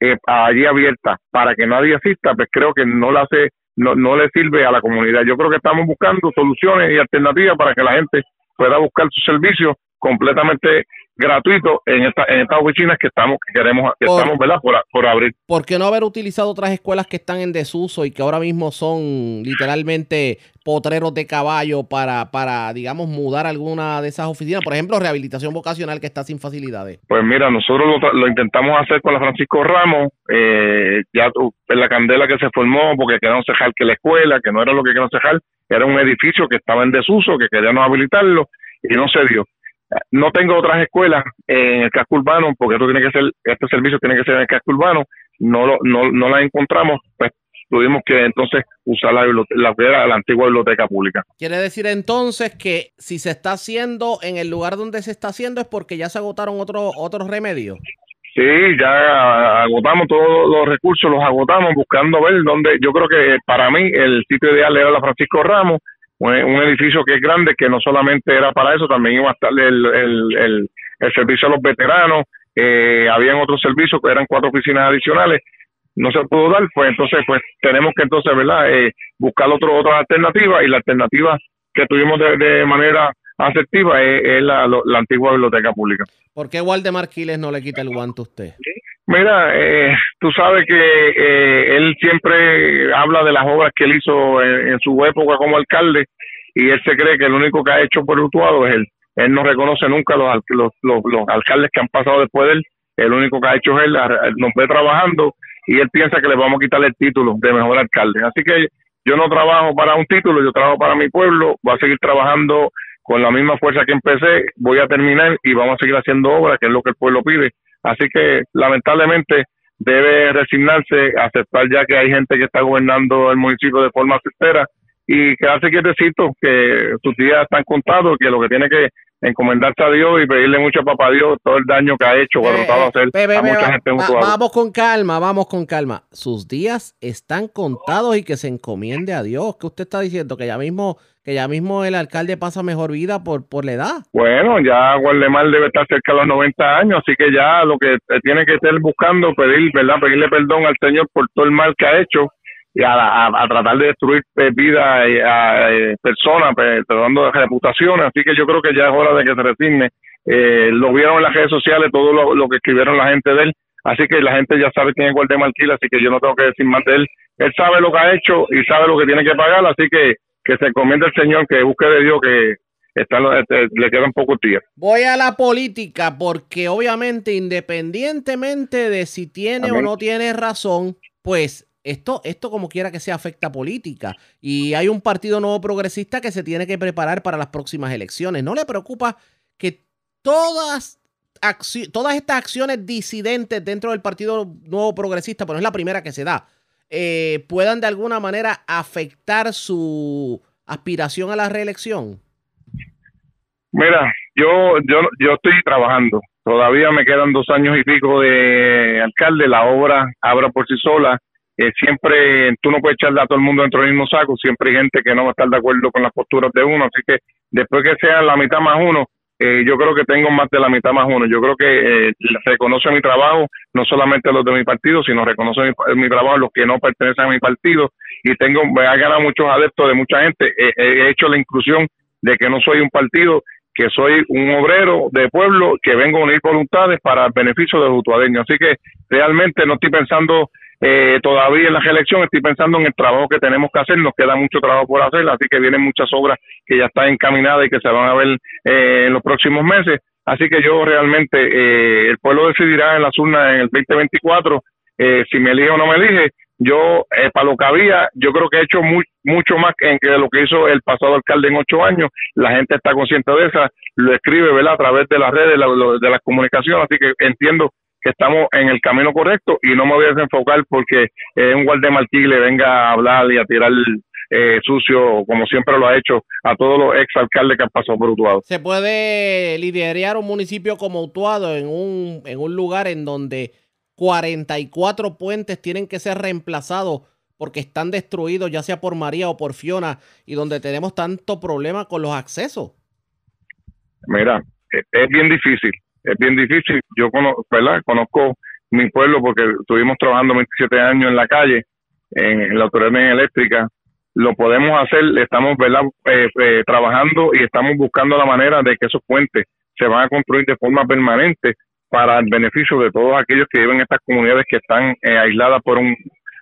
Speaker 29: eh, allí abierta para que nadie asista, pues creo que no la hace, no, no le sirve a la comunidad. Yo creo que estamos buscando soluciones y alternativas para que la gente pueda buscar su servicio completamente gratuito en, esta, en estas oficinas que estamos que queremos que estamos ¿verdad? Por, por, abrir.
Speaker 2: ¿Por qué no haber utilizado otras escuelas que están en desuso y que ahora mismo son literalmente potreros de caballo para, para digamos, mudar alguna de esas oficinas? Por ejemplo, rehabilitación vocacional que está sin facilidades.
Speaker 29: Pues mira, nosotros lo, intentamos hacer con la Francisco Ramos, eh, ya en la candela que se formó porque queríamos dejar que la escuela, que no era lo que queríamos dejar, era un edificio que estaba en desuso, que queríamos habilitarlo y no se dio no tengo otras escuelas en el casco urbano, porque esto tiene que ser, este servicio tiene que ser en el casco urbano, no lo, no, no la encontramos, pues tuvimos que entonces usar la, la, la antigua biblioteca pública.
Speaker 2: Quiere decir entonces que si se está haciendo en el lugar donde se está haciendo es porque ya se agotaron otros otros remedios.
Speaker 29: Sí, ya agotamos todos los recursos, los agotamos buscando ver dónde. Yo creo que para mí el sitio ideal era la Francisco Ramos, un, edificio que es grande, que no solamente era para eso, también iba a estar el, el, el, servicio a los veteranos, eh, habían otros servicios, que eran cuatro oficinas adicionales, no se pudo dar, pues entonces pues tenemos que entonces, ¿verdad?, eh, buscar otro, otra alternativa y la alternativa que tuvimos de, manera asertiva es, la, la, antigua biblioteca pública.
Speaker 2: ¿Por qué Waldemar Quiles no le quita el guante a usted?
Speaker 29: Mira, eh, tú sabes que eh, él siempre habla de las obras que él hizo en, su época como alcalde y él se cree que el único que ha hecho por Utuado es él. Él no reconoce nunca los, los, los, alcaldes que han pasado después de él. El único que ha hecho es él, nos ve trabajando y él piensa que le vamos a quitar el título de mejor alcalde. Así que yo no trabajo para un título, yo trabajo para mi pueblo, voy a seguir trabajando con la misma fuerza que empecé, voy a terminar y vamos a seguir haciendo obras, que es lo que el pueblo pide Así que lamentablemente debe resignarse, aceptar ya que hay gente que está gobernando el municipio de forma sincera y quedarse quietecito, que sus días están contados, que lo que tiene que encomendarse a Dios y pedirle mucho a papá Dios todo el daño que ha hecho o ha eh, tratado de hacer a mucha gente.
Speaker 2: vamos con calma, vamos con calma. Sus días están contados y que se encomiende a Dios. ¿Qué usted está diciendo? Que ya mismo que ya mismo el alcalde pasa mejor vida por, por la edad.
Speaker 29: Bueno, ya Guardemar debe estar cerca de los 90 años, así que ya lo que tiene que estar buscando, pedir, ¿verdad? Pedirle perdón al Señor por todo el mal que ha hecho y a, tratar de destruir eh, vida y a, eh, personas, pues, tratando de reputaciones. Así que yo creo que ya es hora de que se resigne. Eh, lo vieron en las redes sociales, todo lo, que escribieron la gente de él. Así que la gente ya sabe quién es Guardemar así que yo no tengo que decir más de él. Él sabe lo que ha hecho y sabe lo que tiene que pagar, así que que se encomiende al Señor, que busque de Dios, que está, este, le quedan pocos días.
Speaker 2: Voy a la política porque obviamente independientemente de si tiene o no tiene razón, pues esto, esto como quiera que sea afecta política. Y hay un partido nuevo progresista que se tiene que preparar para las próximas elecciones. ¿No le preocupa que todas, todas estas acciones disidentes dentro del partido nuevo progresista, pero es la primera que se da, eh, puedan de alguna manera afectar su aspiración a la reelección?
Speaker 29: Mira, yo, yo, yo estoy trabajando. Todavía me quedan dos años y pico de alcalde. La obra abra por sí sola. Eh, siempre, tú no puedes echarle a todo el mundo dentro del mismo saco. Siempre hay gente que no va a estar de acuerdo con las posturas de uno. Así que después que sea la mitad más uno, eh, yo creo que tengo más de la mitad más uno. Yo creo que eh, reconoce mi trabajo, no solamente los de mi partido, sino reconoce mi, trabajo los que no pertenecen a mi partido. Y tengo, me ha ganado muchos adeptos de mucha gente. he hecho la inclusión de que no soy un partido, que soy un obrero de pueblo, que vengo a unir voluntades para el beneficio de los utuadeños. Así que realmente no estoy pensando eh, todavía en la reelección estoy pensando en el trabajo que tenemos que hacer, nos queda mucho trabajo por hacer, así que vienen muchas obras que ya están encaminadas y que se van a ver eh, en los próximos meses. Así que yo realmente, eh, el pueblo decidirá en las urnas en el 2024 si me elige o no me elige, Yo, eh, para lo que había, yo creo que he hecho mucho más que, lo que hizo el pasado alcalde en ocho años. La gente está consciente de eso, lo escribe, ¿verdad? A través de las redes, de la comunicación, así que entiendo que estamos en el camino correcto y no me voy a desenfocar porque eh, un guardia Martí le venga a hablar y a tirar eh, sucio, como siempre lo ha hecho, a todos los ex alcaldes que han pasado por Utuado.
Speaker 2: ¿Se puede liderar un municipio como Utuado en un, en un lugar en donde 44 puentes tienen que ser reemplazados porque están destruidos, ya sea por María o por Fiona, y donde tenemos tanto problema con los accesos?
Speaker 29: Mira, es bien difícil es bien difícil. Yo conozco, ¿verdad? conozco mi pueblo porque estuvimos trabajando 27 años en la calle, en, la autoridad eléctrica. Lo podemos hacer, estamos ¿verdad? Eh, eh, trabajando y estamos buscando la manera de que esos puentes se van a construir de forma permanente para el beneficio de todos aquellos que viven en estas comunidades que están eh, aisladas por un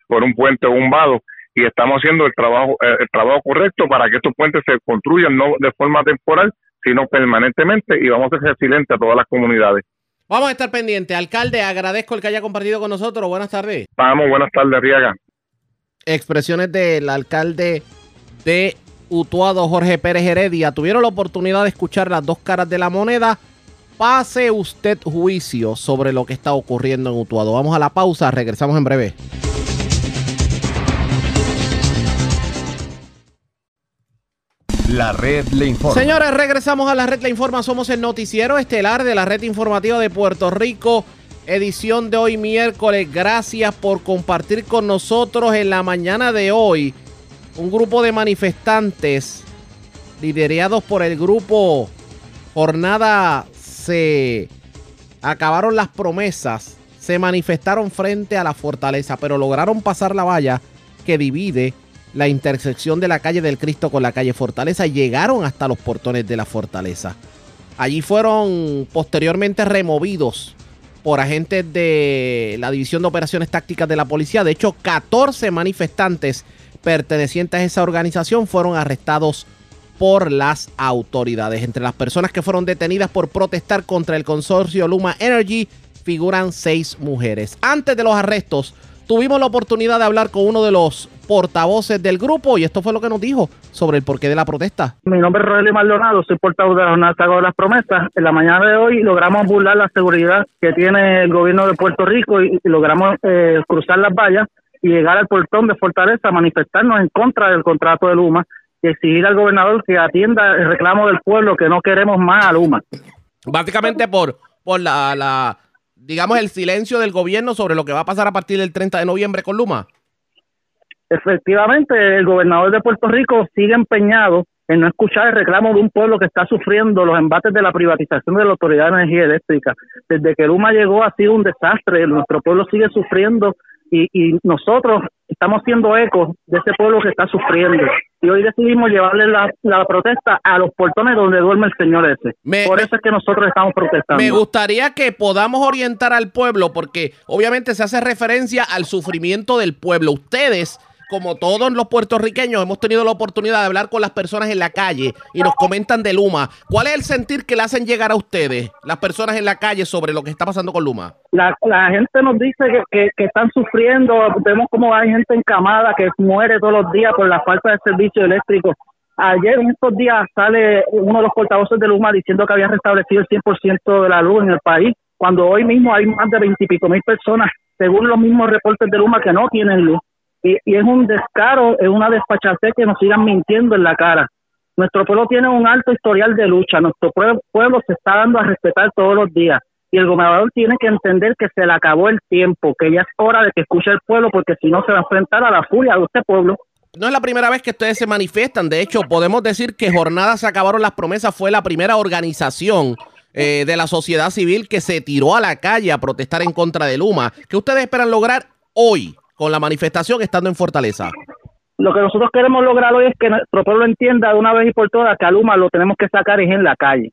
Speaker 29: por un puente o un vado y estamos haciendo el trabajo el trabajo correcto para que estos puentes se construyan no de forma temporal sino permanentemente y vamos a ser resilientes a todas las comunidades.
Speaker 2: Vamos a estar pendientes. Alcalde, agradezco el que haya compartido con nosotros. Buenas tardes.
Speaker 29: Vamos, buenas tardes, Riaga.
Speaker 2: Expresiones del alcalde de Utuado, Jorge Pérez Heredia. Tuvieron la oportunidad de escuchar las dos caras de la moneda. Pase usted juicio sobre lo que está ocurriendo en Utuado. Vamos a la pausa, regresamos en breve.
Speaker 11: La red le informa.
Speaker 2: Señores, regresamos a la red le informa. Somos el noticiero estelar de la red informativa de Puerto Rico. Edición de hoy miércoles. Gracias por compartir con nosotros en la mañana de hoy un grupo de manifestantes liderados por el grupo Jornada se acabaron las promesas, se manifestaron frente a la fortaleza, pero lograron pasar la valla que divide la intersección de la calle del Cristo con la calle Fortaleza llegaron hasta los portones de la fortaleza. Allí fueron posteriormente removidos por agentes de la División de Operaciones Tácticas de la Policía. De hecho, 14 manifestantes pertenecientes a esa organización fueron arrestados por las autoridades. Entre las personas que fueron detenidas por protestar contra el consorcio Luma Energy figuran seis mujeres. Antes de los arrestos, tuvimos la oportunidad de hablar con uno de los portavoces del grupo y esto fue lo que nos dijo sobre el porqué de la protesta.
Speaker 30: Mi nombre es Rogelio Maldonado, soy portavoz de la Jornada de las Promesas. En la mañana de hoy logramos burlar la seguridad que tiene el gobierno de Puerto Rico y, logramos eh, cruzar las vallas y llegar al portón de Fortaleza a manifestarnos en contra del contrato de Luma y exigir al gobernador que atienda el reclamo del pueblo que no queremos más a Luma.
Speaker 2: Básicamente por, por la, la digamos, el silencio del gobierno sobre lo que va a pasar a partir del 30 de noviembre con Luma?
Speaker 30: Efectivamente, el gobernador de Puerto Rico sigue empeñado en no escuchar el reclamo de un pueblo que está sufriendo los embates de la privatización de la Autoridad de Energía Eléctrica. Desde que Luma llegó ha sido un desastre, nuestro pueblo sigue sufriendo y, y nosotros estamos siendo eco de ese pueblo que está sufriendo. Y hoy decidimos llevarle la, protesta a los portones donde duerme el señor ese. Por eso es que nosotros estamos protestando.
Speaker 2: Me gustaría que podamos orientar al pueblo, porque obviamente se hace referencia al sufrimiento del pueblo. Ustedes como todos los puertorriqueños, hemos tenido la oportunidad de hablar con las personas en la calle y nos comentan de Luma. ¿Cuál es el sentir que le hacen llegar a ustedes, las personas en la calle, sobre lo que está pasando con Luma?
Speaker 30: La, gente nos dice que, están sufriendo, vemos como hay gente encamada que muere todos los días por la falta de servicio eléctrico. Ayer, en estos días, sale uno de los portavoces de Luma diciendo que había restablecido el 100% de la luz en el país, cuando hoy mismo hay más de veintipico mil personas, según los mismos reportes de Luma, que no tienen luz y, es un descaro, es una despachatez que nos sigan mintiendo en la cara. Nuestro pueblo tiene un alto historial de lucha, nuestro pueblo, se está dando a respetar todos los días y el gobernador tiene que entender que se le acabó el tiempo, que ya es hora de que escuche el pueblo porque si no se va a enfrentar a la furia de este pueblo.
Speaker 2: No es la primera vez que ustedes se manifiestan, de hecho podemos decir que Jornadas se acabaron las promesas fue la primera organización eh, de la sociedad civil que se tiró a la calle a protestar en contra de Luma. ¿Qué ustedes esperan lograr hoy? Con la manifestación estando en Fortaleza?
Speaker 30: Lo que nosotros queremos lograr hoy es que nuestro pueblo entienda de una vez y por todas que a Luma lo tenemos que sacar es en la calle,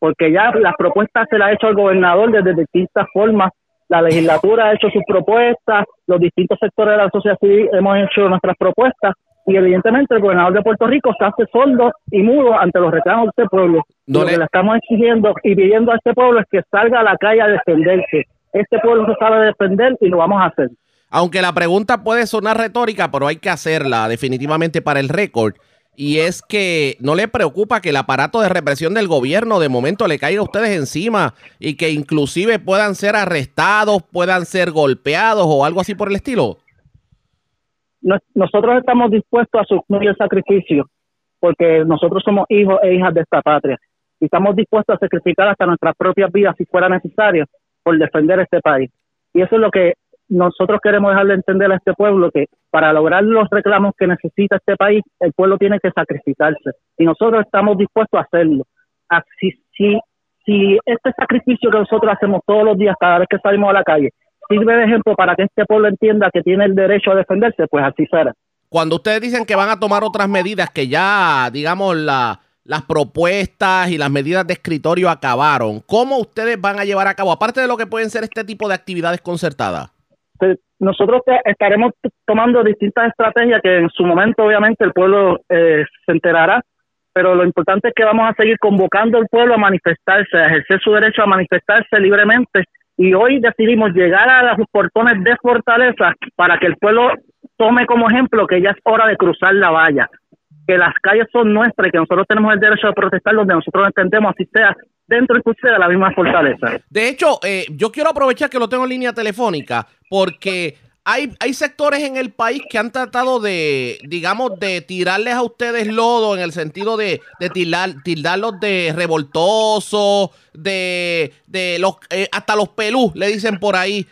Speaker 30: porque ya las propuestas se las ha hecho el gobernador desde distintas formas, la legislatura ha hecho sus propuestas, los distintos sectores de la sociedad civil hemos hecho nuestras propuestas y evidentemente el gobernador de Puerto Rico se hace sordo y mudo ante los reclamos de este pueblo. lo que le estamos exigiendo y pidiendo a este pueblo es que salga a la calle a defenderse. Este pueblo se sabe defender y lo vamos a hacer.
Speaker 2: Aunque la pregunta puede sonar retórica, pero hay que hacerla definitivamente para el récord. Y es que no le preocupa que el aparato de represión del gobierno de momento le caiga a ustedes encima y que inclusive puedan ser arrestados, puedan ser golpeados o algo así por el estilo.
Speaker 30: Nos- Nosotros estamos dispuestos a asumir el sacrificio porque nosotros somos hijos e hijas de esta patria y estamos dispuestos a sacrificar hasta nuestras propias vidas si fuera necesario por defender este país. Y eso es lo que nosotros queremos dejarle entender a este pueblo que para lograr los reclamos que necesita este país, el pueblo tiene que sacrificarse. Y nosotros estamos dispuestos a hacerlo. Así, si, si este sacrificio que nosotros hacemos todos los días, cada vez que salimos a la calle, sirve de ejemplo para que este pueblo entienda que tiene el derecho a defenderse, pues así será.
Speaker 2: Cuando ustedes dicen que van a tomar otras medidas que ya, digamos, la- las propuestas y las medidas de escritorio acabaron, ¿cómo ustedes van a llevar a cabo, aparte de lo que pueden ser este tipo de actividades concertadas?
Speaker 30: Nosotros estaremos tomando distintas estrategias que en su momento obviamente el pueblo eh, se enterará, pero lo importante es que vamos a seguir convocando al pueblo a manifestarse, a ejercer su derecho a manifestarse libremente. Y hoy decidimos llegar a los portones de Fortaleza para que el pueblo tome como ejemplo que ya es hora de cruzar la valla, que las calles son nuestras y que nosotros tenemos el derecho de protestar donde nosotros entendemos, así sea dentro inclusive de la misma fortaleza.
Speaker 2: De hecho, eh, yo quiero aprovechar que lo tengo en línea telefónica porque hay, hay sectores en el país que han tratado de, digamos, de tirarles a ustedes lodo en el sentido de, de tildar- tildarlos de revoltosos, de, de los, eh, hasta los pelú, le dicen por ahí.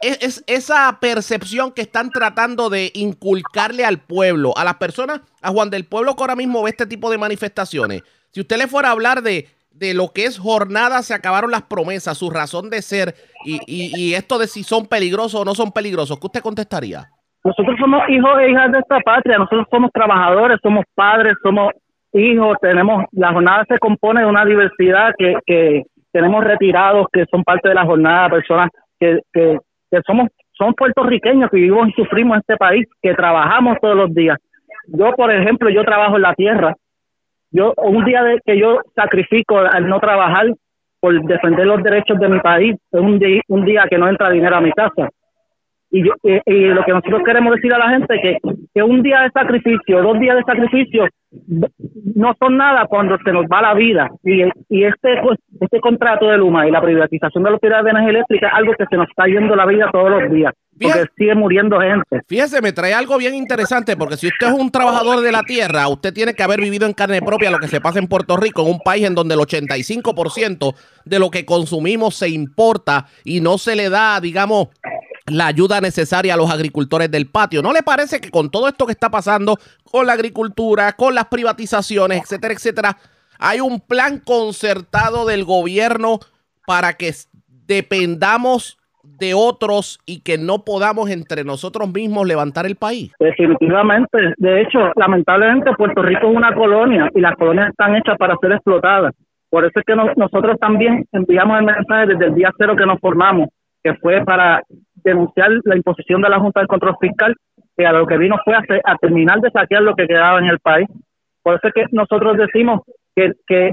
Speaker 2: Es esa percepción que están tratando de inculcarle al pueblo, a las personas, a Juan del Pueblo que ahora mismo ve este tipo de manifestaciones. Si usted le fuera a hablar de, de lo que es jornada, se acabaron las promesas, su razón de ser y, y- y esto de si son peligrosos o no son peligrosos, ¿qué usted contestaría?
Speaker 30: Nosotros somos hijos e hijas de esta patria, nosotros somos trabajadores, somos padres, somos hijos, tenemos, la jornada se compone de una diversidad que, que tenemos retirados que son parte de la jornada, personas que, que, que somos, son puertorriqueños que vivimos y sufrimos en este país, que trabajamos todos los días. Yo, por ejemplo, yo trabajo en la tierra, yo un día de que yo sacrifico al no trabajar por defender los derechos de mi país, es un día, que no entra dinero a mi casa. Y, yo, y, y lo que nosotros queremos decir a la gente que, que un día de sacrificio, dos días de sacrificio no son nada cuando se nos va la vida. Y, y este pues, este contrato de Luma y la privatización de los pilares de energía eléctrica es algo que se nos está yendo la vida todos los días, porque sigue muriendo gente.
Speaker 2: Fíjese, me trae algo bien interesante porque si usted es un trabajador de la tierra, usted tiene que haber vivido en carne propia lo que se pasa en Puerto Rico, en un país en donde el 85% de lo que consumimos se importa y no se le da, digamos, la ayuda necesaria a los agricultores del patio. ¿No le parece que con todo esto que está pasando con la agricultura, con las privatizaciones, etcétera, etcétera, hay un plan concertado del gobierno para que dependamos de otros y que no podamos entre nosotros mismos levantar el país?
Speaker 30: Definitivamente. De hecho, lamentablemente Puerto Rico es una colonia y las colonias están hechas para ser explotadas. Por eso es que no- nosotros también enviamos el mensaje desde el día cero que nos formamos, que fue para denunciar la imposición de la Junta de Control Fiscal, que a lo que vino fue a, a terminar de saquear lo que quedaba en el país. Por eso es que nosotros decimos que, que,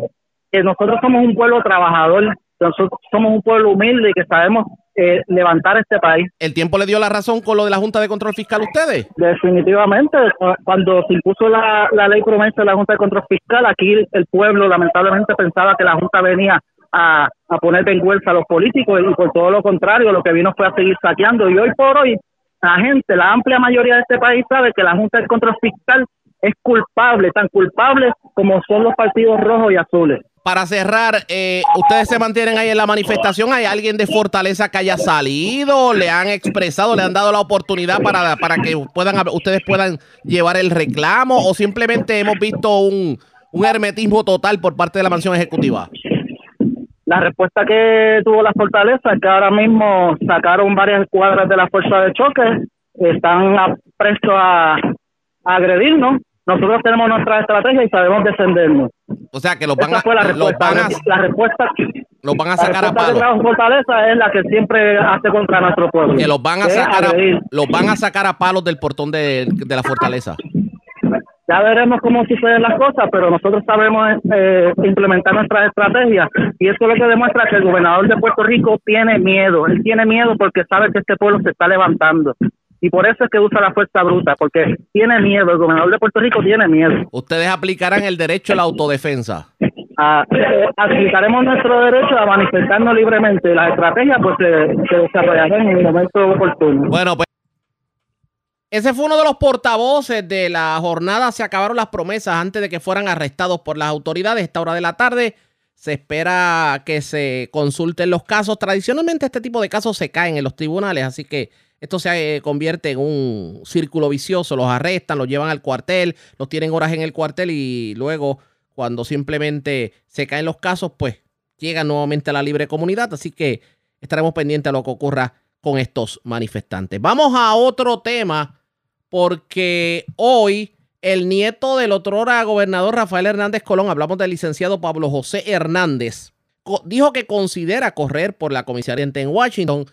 Speaker 30: que nosotros somos un pueblo trabajador, nosotros somos un pueblo humilde y que sabemos eh, levantar este país.
Speaker 2: ¿El tiempo le dio la razón con lo de la Junta de Control Fiscal a ustedes?
Speaker 30: Definitivamente, cu- cuando se impuso la, la ley promesa de la Junta de Control Fiscal, aquí el pueblo lamentablemente pensaba que la Junta venía a, a poner vergüenza a los políticos y por todo lo contrario, lo que vino fue a seguir saqueando. Y hoy por hoy, la gente, la amplia mayoría de este país sabe que la Junta de Control Fiscal es culpable, tan culpable como son los partidos rojos y azules.
Speaker 2: Para cerrar, eh, ustedes se mantienen ahí en la manifestación. ¿Hay alguien de Fortaleza que haya salido? ¿Le han expresado, le han dado la oportunidad para, para que puedan ustedes puedan llevar el reclamo? ¿O simplemente hemos visto un, un hermetismo total por parte de la mansión ejecutiva?
Speaker 30: La respuesta que tuvo la fortaleza es que ahora mismo sacaron varias escuadras de la fuerza de choque, están a- prestos a, a agredirnos. Nosotros tenemos nuestra estrategia y sabemos defendernos.
Speaker 2: O sea, que los van
Speaker 30: Esa
Speaker 2: a,
Speaker 30: fue la
Speaker 2: los
Speaker 30: respuesta.
Speaker 2: van a,
Speaker 30: La respuesta,
Speaker 2: los van a
Speaker 30: la
Speaker 2: sacar a palo.
Speaker 30: trajo Fortaleza es la que siempre hace contra nuestro pueblo.
Speaker 2: Que los van a sacar a, los van a sacar a palos del portón de, de la fortaleza.
Speaker 30: Ya veremos cómo suceden las cosas, pero nosotros sabemos eh, implementar nuestras estrategias y eso es lo que demuestra que el gobernador de Puerto Rico tiene miedo. Él tiene miedo porque sabe que este pueblo se está levantando. Y por eso es que usa la fuerza bruta, porque tiene miedo, el gobernador de Puerto Rico tiene miedo.
Speaker 2: Ustedes aplicarán el derecho a la autodefensa.
Speaker 30: Ah, eh, aplicaremos nuestro derecho a manifestarnos libremente. Las estrategias pues se, se desarrollarán en el momento oportuno.
Speaker 2: Bueno, pues ese fue uno de los portavoces de la jornada. Se acabaron las promesas antes de que fueran arrestados por las autoridades. Esta hora de la tarde se espera que se consulten los casos. Tradicionalmente este tipo de casos se caen en los tribunales, así que esto se eh, convierte en un círculo vicioso. Los arrestan, los llevan al cuartel, los tienen horas en el cuartel y luego cuando simplemente se caen los casos, pues llegan nuevamente a la libre comunidad. Así que estaremos pendientes a lo que ocurra con estos manifestantes. Vamos a otro tema porque hoy el nieto del otrora gobernador Rafael Hernández Colón, hablamos del licenciado Pablo José Hernández, dijo que considera correr por la comisaría en Washington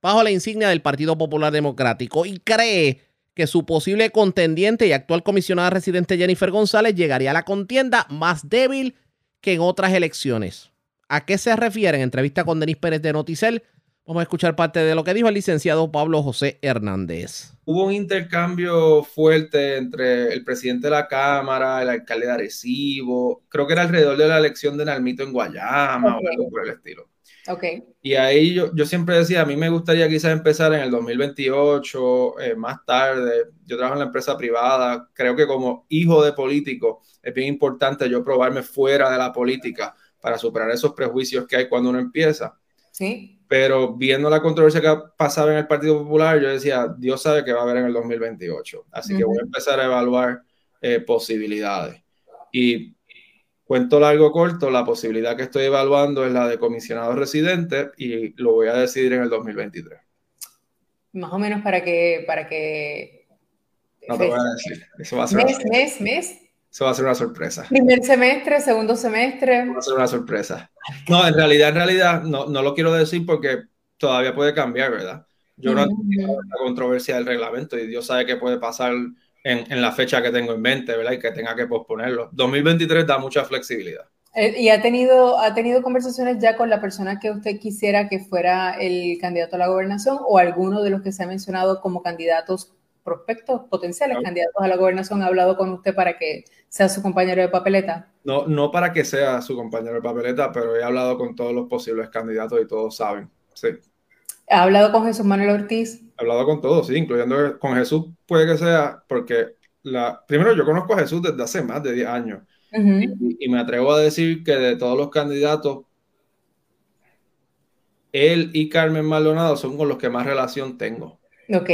Speaker 2: bajo la insignia del Partido Popular Democrático y cree que su posible contendiente y actual comisionada residente Jennifer González llegaría a la contienda más débil que en otras elecciones. ¿A qué se refiere en entrevista con Denis Pérez de Noticel? Vamos a escuchar parte de lo que dijo el licenciado Pablo José Hernández.
Speaker 31: Hubo un intercambio fuerte entre el presidente de la Cámara, el alcalde de Arecibo, creo que era alrededor de la elección de Nalmito en Guayama o algo por el estilo.
Speaker 32: Okay.
Speaker 31: Y ahí yo, yo siempre decía, a mí me gustaría quizás empezar en el 2028, eh, más tarde. Yo trabajo en la empresa privada. Creo que como hijo de político es bien importante yo probarme fuera de la política para superar esos prejuicios que hay cuando uno empieza.
Speaker 32: Sí.
Speaker 31: Pero viendo la controversia que pasaba en el Partido Popular, yo decía, Dios sabe que va a haber en el 2028. Así que voy a empezar a evaluar eh, posibilidades. Y Cuento largo corto, la posibilidad que estoy evaluando es la de comisionado residente y lo voy a decidir en el 2023.
Speaker 32: Más o menos para que... Para que...
Speaker 31: No te voy a decir. Eso va a ser
Speaker 32: mes, mes, mes.
Speaker 31: Eso va a ser una sorpresa.
Speaker 32: Primer semestre, segundo semestre.
Speaker 31: Va a ser una sorpresa. No, en realidad, en realidad, no, no lo quiero decir porque todavía puede cambiar, ¿verdad? Yo no entiendo la controversia del reglamento y Dios sabe qué puede pasar en, la fecha que tengo en mente, ¿verdad? Y que tenga que posponerlo. 2023 da mucha flexibilidad.
Speaker 32: Eh, ¿Y ha tenido, ha tenido conversaciones ya con la persona que usted quisiera que fuera el candidato a la gobernación o alguno de los que se ha mencionado como candidatos prospectos, potenciales candidatos a la gobernación, ha hablado con usted para que sea su compañero de papeleta?
Speaker 31: No, no para que sea su compañero de papeleta, pero he hablado con todos los posibles candidatos y todos saben. Sí.
Speaker 32: ¿Ha hablado con Jesús Manuel Ortiz?
Speaker 31: He hablado con todos, sí, incluyendo con Jesús, puede que sea, porque la, primero yo conozco a Jesús desde hace más de 10 años y, me atrevo a decir que de todos los candidatos, él y Carmen Maldonado son con los que más relación tengo.
Speaker 32: Ok.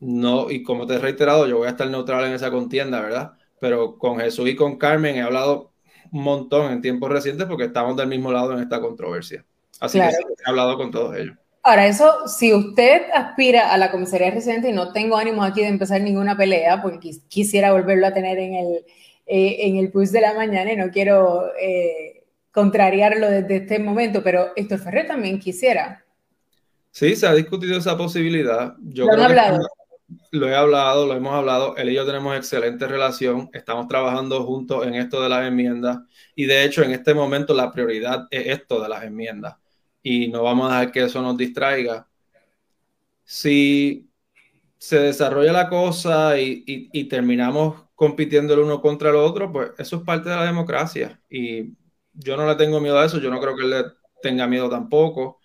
Speaker 31: No, y como te he reiterado, yo voy a estar neutral en esa contienda, ¿verdad? Pero con Jesús y con Carmen he hablado un montón en tiempos recientes porque estamos del mismo lado en esta controversia. Así que he hablado con todos ellos.
Speaker 32: Ahora, eso, si usted aspira a la comisaría residente, y no tengo ánimo aquí de empezar ninguna pelea, porque quisiera volverlo a tener en el, eh, en el push de la mañana y no quiero eh, contrariarlo desde este momento, pero Héctor Ferrer también quisiera.
Speaker 31: Sí, se ha discutido esa posibilidad.
Speaker 32: Yo ¿Lo han hablado?
Speaker 31: Lo he hablado, lo hemos hablado. Él y yo tenemos excelente relación. Estamos trabajando juntos en esto de las enmiendas. Y de hecho, en este momento la prioridad es esto de las enmiendas y no vamos a dejar que eso nos distraiga. Si se desarrolla la cosa y, terminamos compitiendo el uno contra el otro, pues eso es parte de la democracia. Y yo no le tengo miedo a eso, yo no creo que él le tenga miedo tampoco.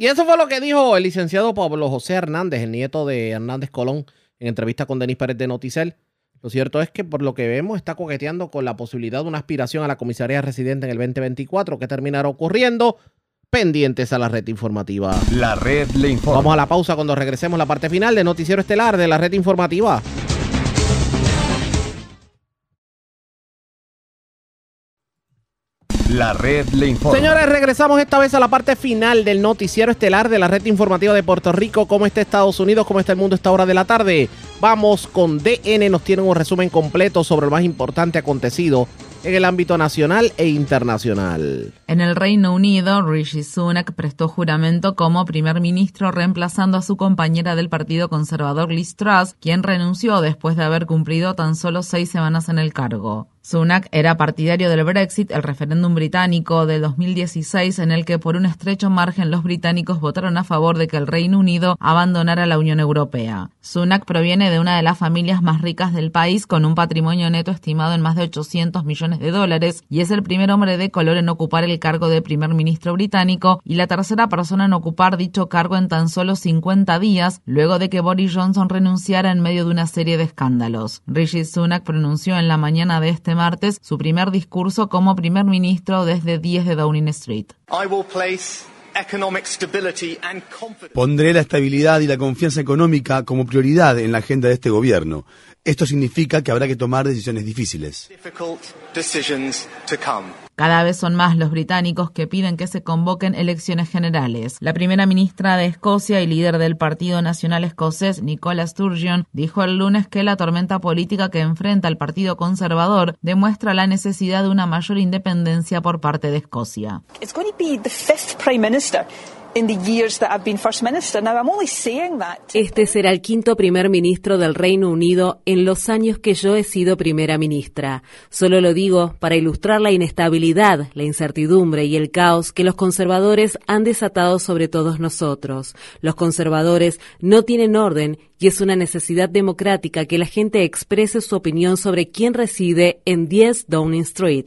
Speaker 2: Y eso fue lo que dijo el licenciado Pablo José Hernández, el nieto de Hernández Colón, en entrevista con Denis Pérez de Noticel. Lo cierto es que por lo que vemos está coqueteando con la posibilidad de una aspiración a la comisaría residente en el 2024 que terminará ocurriendo pendientes a la red informativa.
Speaker 11: La red le informa.
Speaker 2: Vamos a la pausa cuando regresemos a la parte final de Noticiero Estelar de la red informativa.
Speaker 11: La red le informa.
Speaker 2: Señores, regresamos esta vez a la parte final del noticiero estelar de la red informativa de Puerto Rico. ¿Cómo está Estados Unidos? ¿Cómo está el mundo a esta hora de la tarde? Vamos con DN, nos tienen un resumen completo sobre lo más importante acontecido en el ámbito nacional e internacional.
Speaker 33: En el Reino Unido, Rishi Sunak prestó juramento como primer ministro reemplazando a su compañera del Partido Conservador Liz Truss, quien renunció después de haber cumplido tan solo seis semanas en el cargo. Sunak era partidario del Brexit, el referéndum británico de 2016 en el que por un estrecho margen los británicos votaron a favor de que el Reino Unido abandonara la Unión Europea. Sunak proviene de una de las familias más ricas del país con un patrimonio neto estimado en más de 800 millones de dólares y es el primer hombre de color en ocupar el cargo de primer ministro británico y la tercera persona en ocupar dicho cargo en tan solo 50 días luego de que Boris Johnson renunciara en medio de una serie de escándalos. Rishi Sunak pronunció en la mañana de este martes su primer discurso como primer ministro desde 10 de Downing Street.
Speaker 34: Pondré la estabilidad y la confianza económica como prioridad en la agenda de este gobierno. Esto significa que habrá que tomar decisiones difíciles.
Speaker 33: Cada vez son más los británicos que piden que se convoquen elecciones generales. La primera ministra de Escocia y líder del Partido Nacional Escocés, Nicola Sturgeon, dijo el lunes que la tormenta política que enfrenta el Partido Conservador demuestra la necesidad de una mayor independencia por parte de Escocia.
Speaker 18: Este será el quinto primer ministro del Reino Unido en los años que yo he sido primera ministra. Solo lo digo para ilustrar la inestabilidad, la incertidumbre y el caos que los conservadores han desatado sobre todos nosotros. Los conservadores no tienen orden y es una necesidad democrática que la gente exprese su opinión sobre quién reside en 10 Downing Street.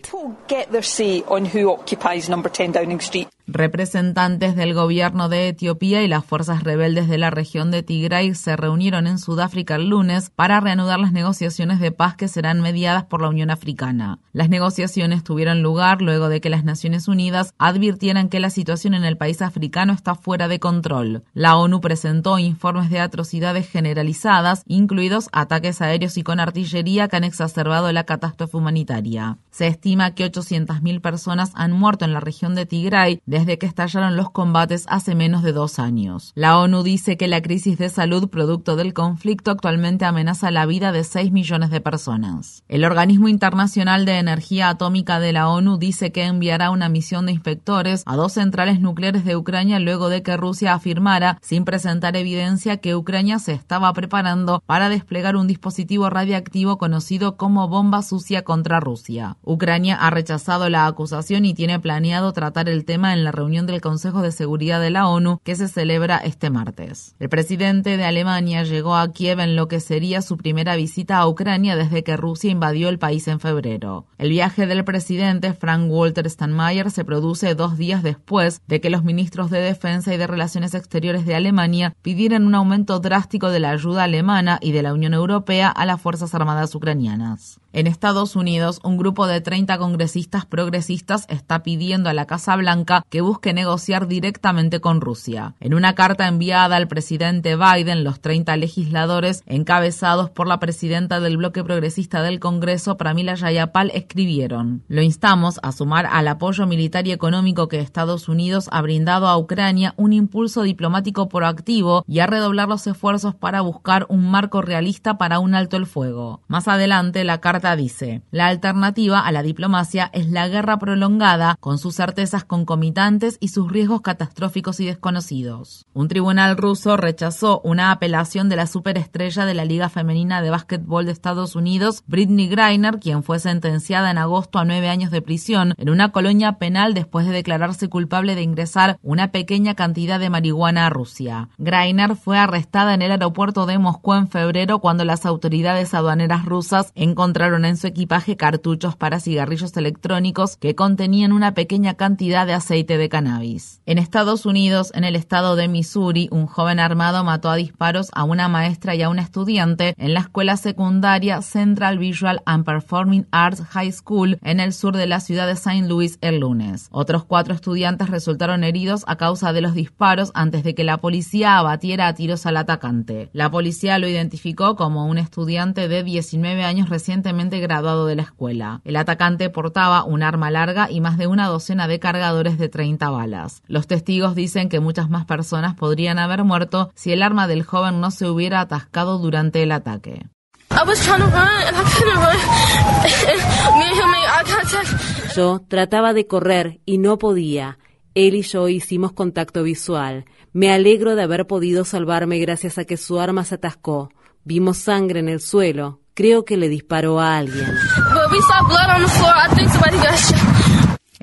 Speaker 33: Representantes del gobierno de Etiopía y las fuerzas rebeldes de la región de Tigray se reunieron en Sudáfrica el lunes para reanudar las negociaciones de paz que serán mediadas por la Unión Africana. Las negociaciones tuvieron lugar luego de que las Naciones Unidas advirtieran que la situación en el país africano está fuera de control. La ONU presentó informes de atrocidades generalizadas, incluidos ataques aéreos y con artillería que han exacerbado la catástrofe humanitaria. Se estima que 800.000 personas han muerto en la región de Tigray desde que estallaron los combates hace menos de dos años. La ONU dice que la crisis de salud producto del conflicto actualmente amenaza la vida de 6 millones de personas. El Organismo Internacional de Energía Atómica de la ONU dice que enviará una misión de inspectores a dos centrales nucleares de Ucrania luego de que Rusia afirmara, sin presentar evidencia, que Ucrania se estaba preparando para desplegar un dispositivo radiactivo conocido como bomba sucia contra Rusia. Ucrania ha rechazado la acusación y tiene planeado tratar el tema en la reunión del Consejo de Seguridad de la ONU que se celebra este martes. El presidente de Alemania llegó a Kiev en lo que sería su primera visita a Ucrania desde que Rusia invadió el país en febrero. El viaje del presidente Frank Walter Steinmeier se produce dos días después de que los ministros de Defensa y de Relaciones Exteriores de Alemania pidieran un aumento drástico de la ayuda alemana y de la Unión Europea a las Fuerzas Armadas ucranianas. En Estados Unidos, un grupo de 30 congresistas progresistas está pidiendo a la Casa Blanca que busque negociar directamente con Rusia. En una carta enviada al presidente Biden, los 30 legisladores, encabezados por la presidenta del bloque progresista del Congreso, Pramila Jayapal, escribieron: Lo instamos a sumar al apoyo militar y económico que Estados Unidos ha brindado a Ucrania un impulso diplomático proactivo y a redoblar los esfuerzos para buscar un marco realista para un alto el fuego. Más adelante, la carta dice, la alternativa a la diplomacia es la guerra prolongada con sus certezas concomitantes y sus riesgos catastróficos y desconocidos. Un tribunal ruso rechazó una apelación de la superestrella de la Liga Femenina de Básquetbol de Estados Unidos, Britney Griner, quien fue sentenciada en agosto a nueve años de prisión en una colonia penal después de declararse culpable de ingresar una pequeña cantidad de marihuana a Rusia. Griner fue arrestada en el aeropuerto de Moscú en febrero cuando las autoridades aduaneras rusas encontraron en su equipaje cartuchos para cigarrillos electrónicos que contenían una pequeña cantidad de aceite de cannabis. En Estados Unidos, en el estado de Missouri, un joven armado mató a disparos a una maestra y a un estudiante en la escuela secundaria Central Visual and Performing Arts High School en el sur de la ciudad de St. Louis el lunes. Otros cuatro estudiantes resultaron heridos a causa de los disparos antes de que la policía abatiera a tiros al atacante. La policía lo identificó como un estudiante de 19 años recientemente graduado de la escuela. El atacante portaba un arma larga y más de una docena de cargadores de 30 balas. Los testigos dicen que muchas más personas podrían haber muerto si el arma del joven no se hubiera atascado durante el ataque.
Speaker 18: Yo trataba de correr y no podía. Él y yo hicimos contacto visual. Me alegro de haber podido salvarme gracias a que su arma se atascó. Vimos sangre en el suelo. Creo que le disparó a alguien.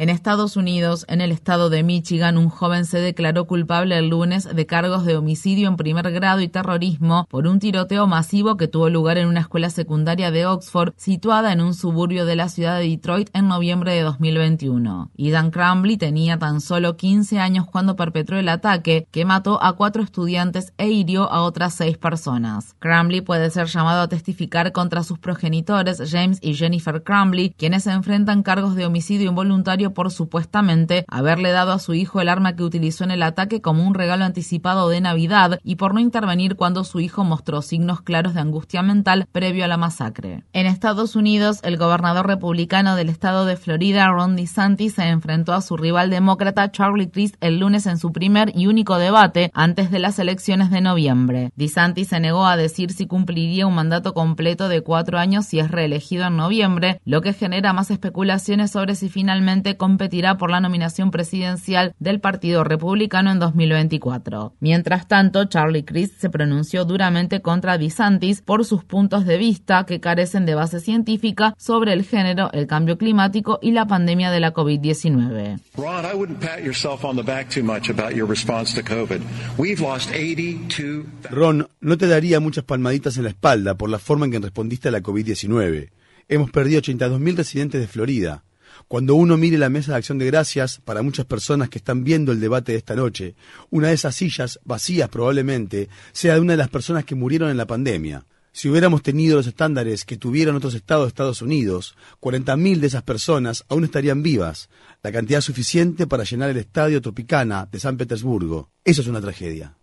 Speaker 33: En Estados Unidos, en el estado de Michigan, un joven se declaró culpable el lunes de cargos de homicidio en primer grado y terrorismo por un tiroteo masivo que tuvo lugar en una escuela secundaria de Oxford situada en un suburbio de la ciudad de Detroit en noviembre de 2021. Ethan Crumbley tenía tan solo 15 años cuando perpetró el ataque que mató a cuatro estudiantes e hirió a otras seis personas. Crumbley puede ser llamado a testificar contra sus progenitores James y Jennifer Crumbley, quienes enfrentan cargos de homicidio involuntario por supuestamente haberle dado a su hijo el arma que utilizó en el ataque como un regalo anticipado de Navidad y por no intervenir cuando su hijo mostró signos claros de angustia mental previo a la masacre. En Estados Unidos, el gobernador republicano del estado de Florida, Ron DeSantis, se enfrentó a su rival demócrata Charlie Crist el lunes en su primer y único debate antes de las elecciones de noviembre. DeSantis se negó a decir si cumpliría un mandato completo de cuatro años si es reelegido en noviembre, lo que genera más especulaciones sobre si finalmente competirá por la nominación presidencial del Partido Republicano en 2024. Mientras tanto, Charlie Crist se pronunció duramente contra DeSantis por sus puntos de vista que carecen de base científica sobre el género, el cambio climático y la pandemia de la COVID-19.
Speaker 34: Ron, no te daría muchas palmaditas en la espalda por la forma en que respondiste a la COVID-19. Hemos perdido 82.000 residentes de Florida. Cuando uno mire la mesa de acción de gracias, para muchas personas que están viendo el debate de esta noche, una de esas sillas, vacías probablemente, sea de una de las personas que murieron en la pandemia. Si hubiéramos tenido los estándares que tuvieron otros estados de Estados Unidos, 40.000 de esas personas aún estarían vivas, la cantidad suficiente para llenar el estadio Tropicana de San Petersburgo. Eso es una tragedia.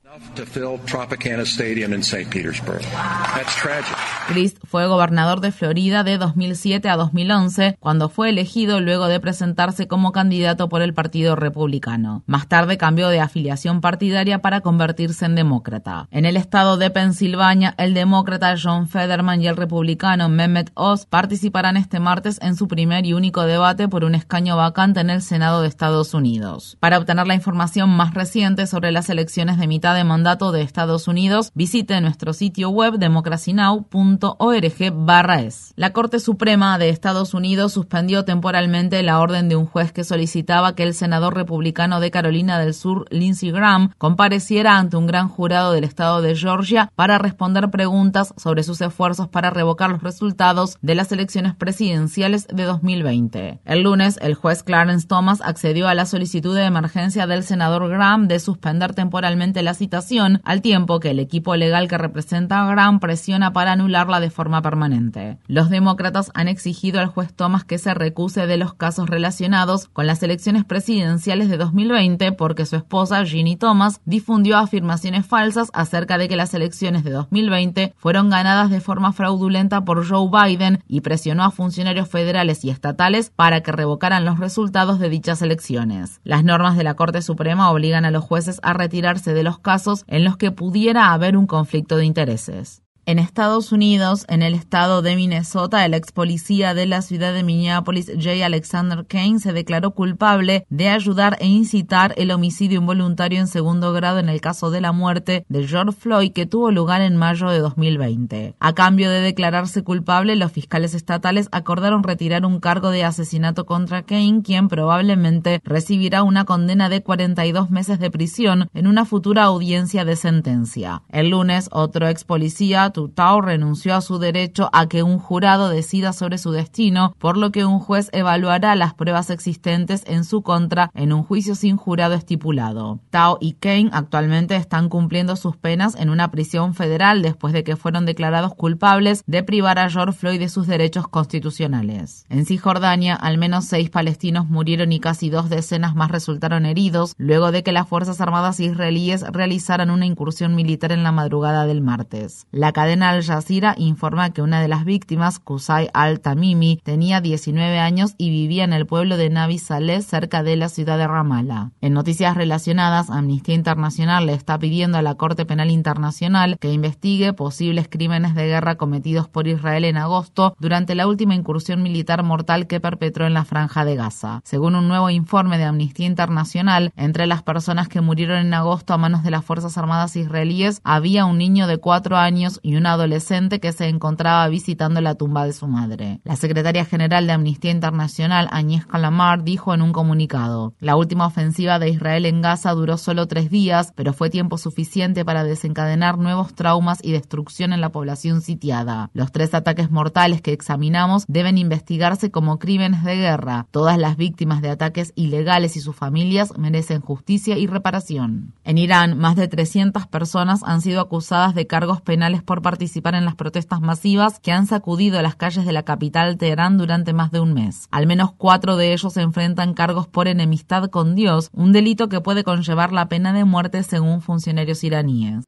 Speaker 33: Crist fue gobernador de Florida de 2007 a 2011, cuando fue elegido luego de presentarse como candidato por el Partido Republicano. Más tarde cambió de afiliación partidaria para convertirse en demócrata. En el estado de Pensilvania, el demócrata John Federman y el republicano Mehmet Oz participarán este martes en su primer y único debate por un escaño vacante en el Senado de Estados Unidos. Para obtener la información más reciente sobre las elecciones de mitad de mandato de Estados Unidos, visite nuestro sitio web democracynow.org/es. La Corte Suprema de Estados Unidos suspendió temporalmente la orden de un juez que solicitaba que el senador republicano de Carolina del Sur, Lindsey Graham, compareciera ante un gran jurado del estado de Georgia para responder preguntas sobre sus esfuerzos para revocar los resultados de las elecciones presidenciales de 2020. El lunes, el juez Clarence Thomas accedió a la solicitud de emergencia del senador Graham de suspender temporalmente la cita al tiempo que el equipo legal que representa a Graham presiona para anularla de forma permanente. Los demócratas han exigido al juez Thomas que se recuse de los casos relacionados con las elecciones presidenciales de 2020 porque su esposa Ginny Thomas difundió afirmaciones falsas acerca de que las elecciones de 2020 fueron ganadas de forma fraudulenta por Joe Biden y presionó a funcionarios federales y estatales para que revocaran los resultados de dichas elecciones. Las normas de la Corte Suprema obligan a los jueces a retirarse de los casos en los que pudiera haber un conflicto de intereses. En Estados Unidos, en el estado de Minnesota, el ex policía de la ciudad de Minneapolis, J. Alexander Kane, se declaró culpable de ayudar e incitar el homicidio involuntario en segundo grado en el caso de la muerte de George Floyd que tuvo lugar en mayo de 2020. A cambio de declararse culpable, los fiscales estatales acordaron retirar un cargo de asesinato contra Kane, quien probablemente recibirá una condena de 42 meses de prisión en una futura audiencia de sentencia. El lunes, otro ex policía Tutau renunció a su derecho a que un jurado decida sobre su destino, por lo que un juez evaluará las pruebas existentes en su contra en un juicio sin jurado estipulado. Tao y Kane actualmente están cumpliendo sus penas en una prisión federal después de que fueron declarados culpables de privar a George Floyd de sus derechos constitucionales. En Cisjordania, al menos seis palestinos murieron y casi dos decenas más resultaron heridos luego de que las Fuerzas Armadas israelíes realizaran una incursión militar en la madrugada del martes. La cadena Al Jazeera informa que una de las víctimas, Kusai Al-Tamimi, tenía 19 años y vivía en el pueblo de Nabi Saleh, cerca de la ciudad de Ramallah. En noticias relacionadas, Amnistía Internacional le está pidiendo a la Corte Penal Internacional que investigue posibles crímenes de guerra cometidos por Israel en agosto durante la última incursión militar mortal que perpetró en la franja de Gaza. Según un nuevo informe de Amnistía Internacional, entre las personas que murieron en agosto a manos de las Fuerzas Armadas israelíes había un niño de cuatro años y un adolescente que se encontraba visitando la tumba de su madre. La secretaria general de Amnistía Internacional, Agnès Calamar, dijo en un comunicado, la última ofensiva de Israel en Gaza duró solo tres días, pero fue tiempo suficiente para desencadenar nuevos traumas y destrucción en la población sitiada. Los tres ataques mortales que examinamos deben investigarse como crímenes de guerra. Todas las víctimas de ataques ilegales y sus familias merecen justicia y reparación. En Irán, más de 300 personas han sido acusadas de cargos penales por participar en las protestas masivas que han sacudido las calles de la capital Teherán durante más de un mes. Al menos cuatro de ellos enfrentan cargos por enemistad con Dios, un delito que puede conllevar la pena de muerte según funcionarios iraníes.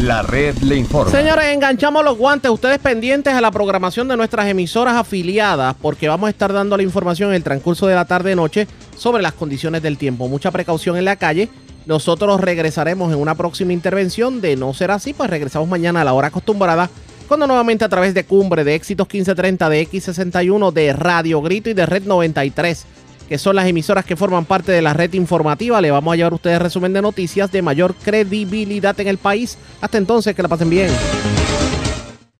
Speaker 11: La red le informa.
Speaker 2: Señores, enganchamos los guantes. Ustedes pendientes a la programación de nuestras emisoras afiliadas porque vamos a estar dando la información en el transcurso de la tarde-noche sobre las condiciones del tiempo. Mucha precaución en la calle. Nosotros regresaremos en una próxima intervención. De no ser así, pues regresamos mañana a la hora acostumbrada. Cuando nuevamente a través de Cumbre, de Éxitos 1530, de X61, de Radio Grito y de Red 93 que son las emisoras que forman parte de la red informativa. Le vamos a llevar a ustedes resumen de noticias de mayor credibilidad en el país. Hasta entonces, que la pasen bien.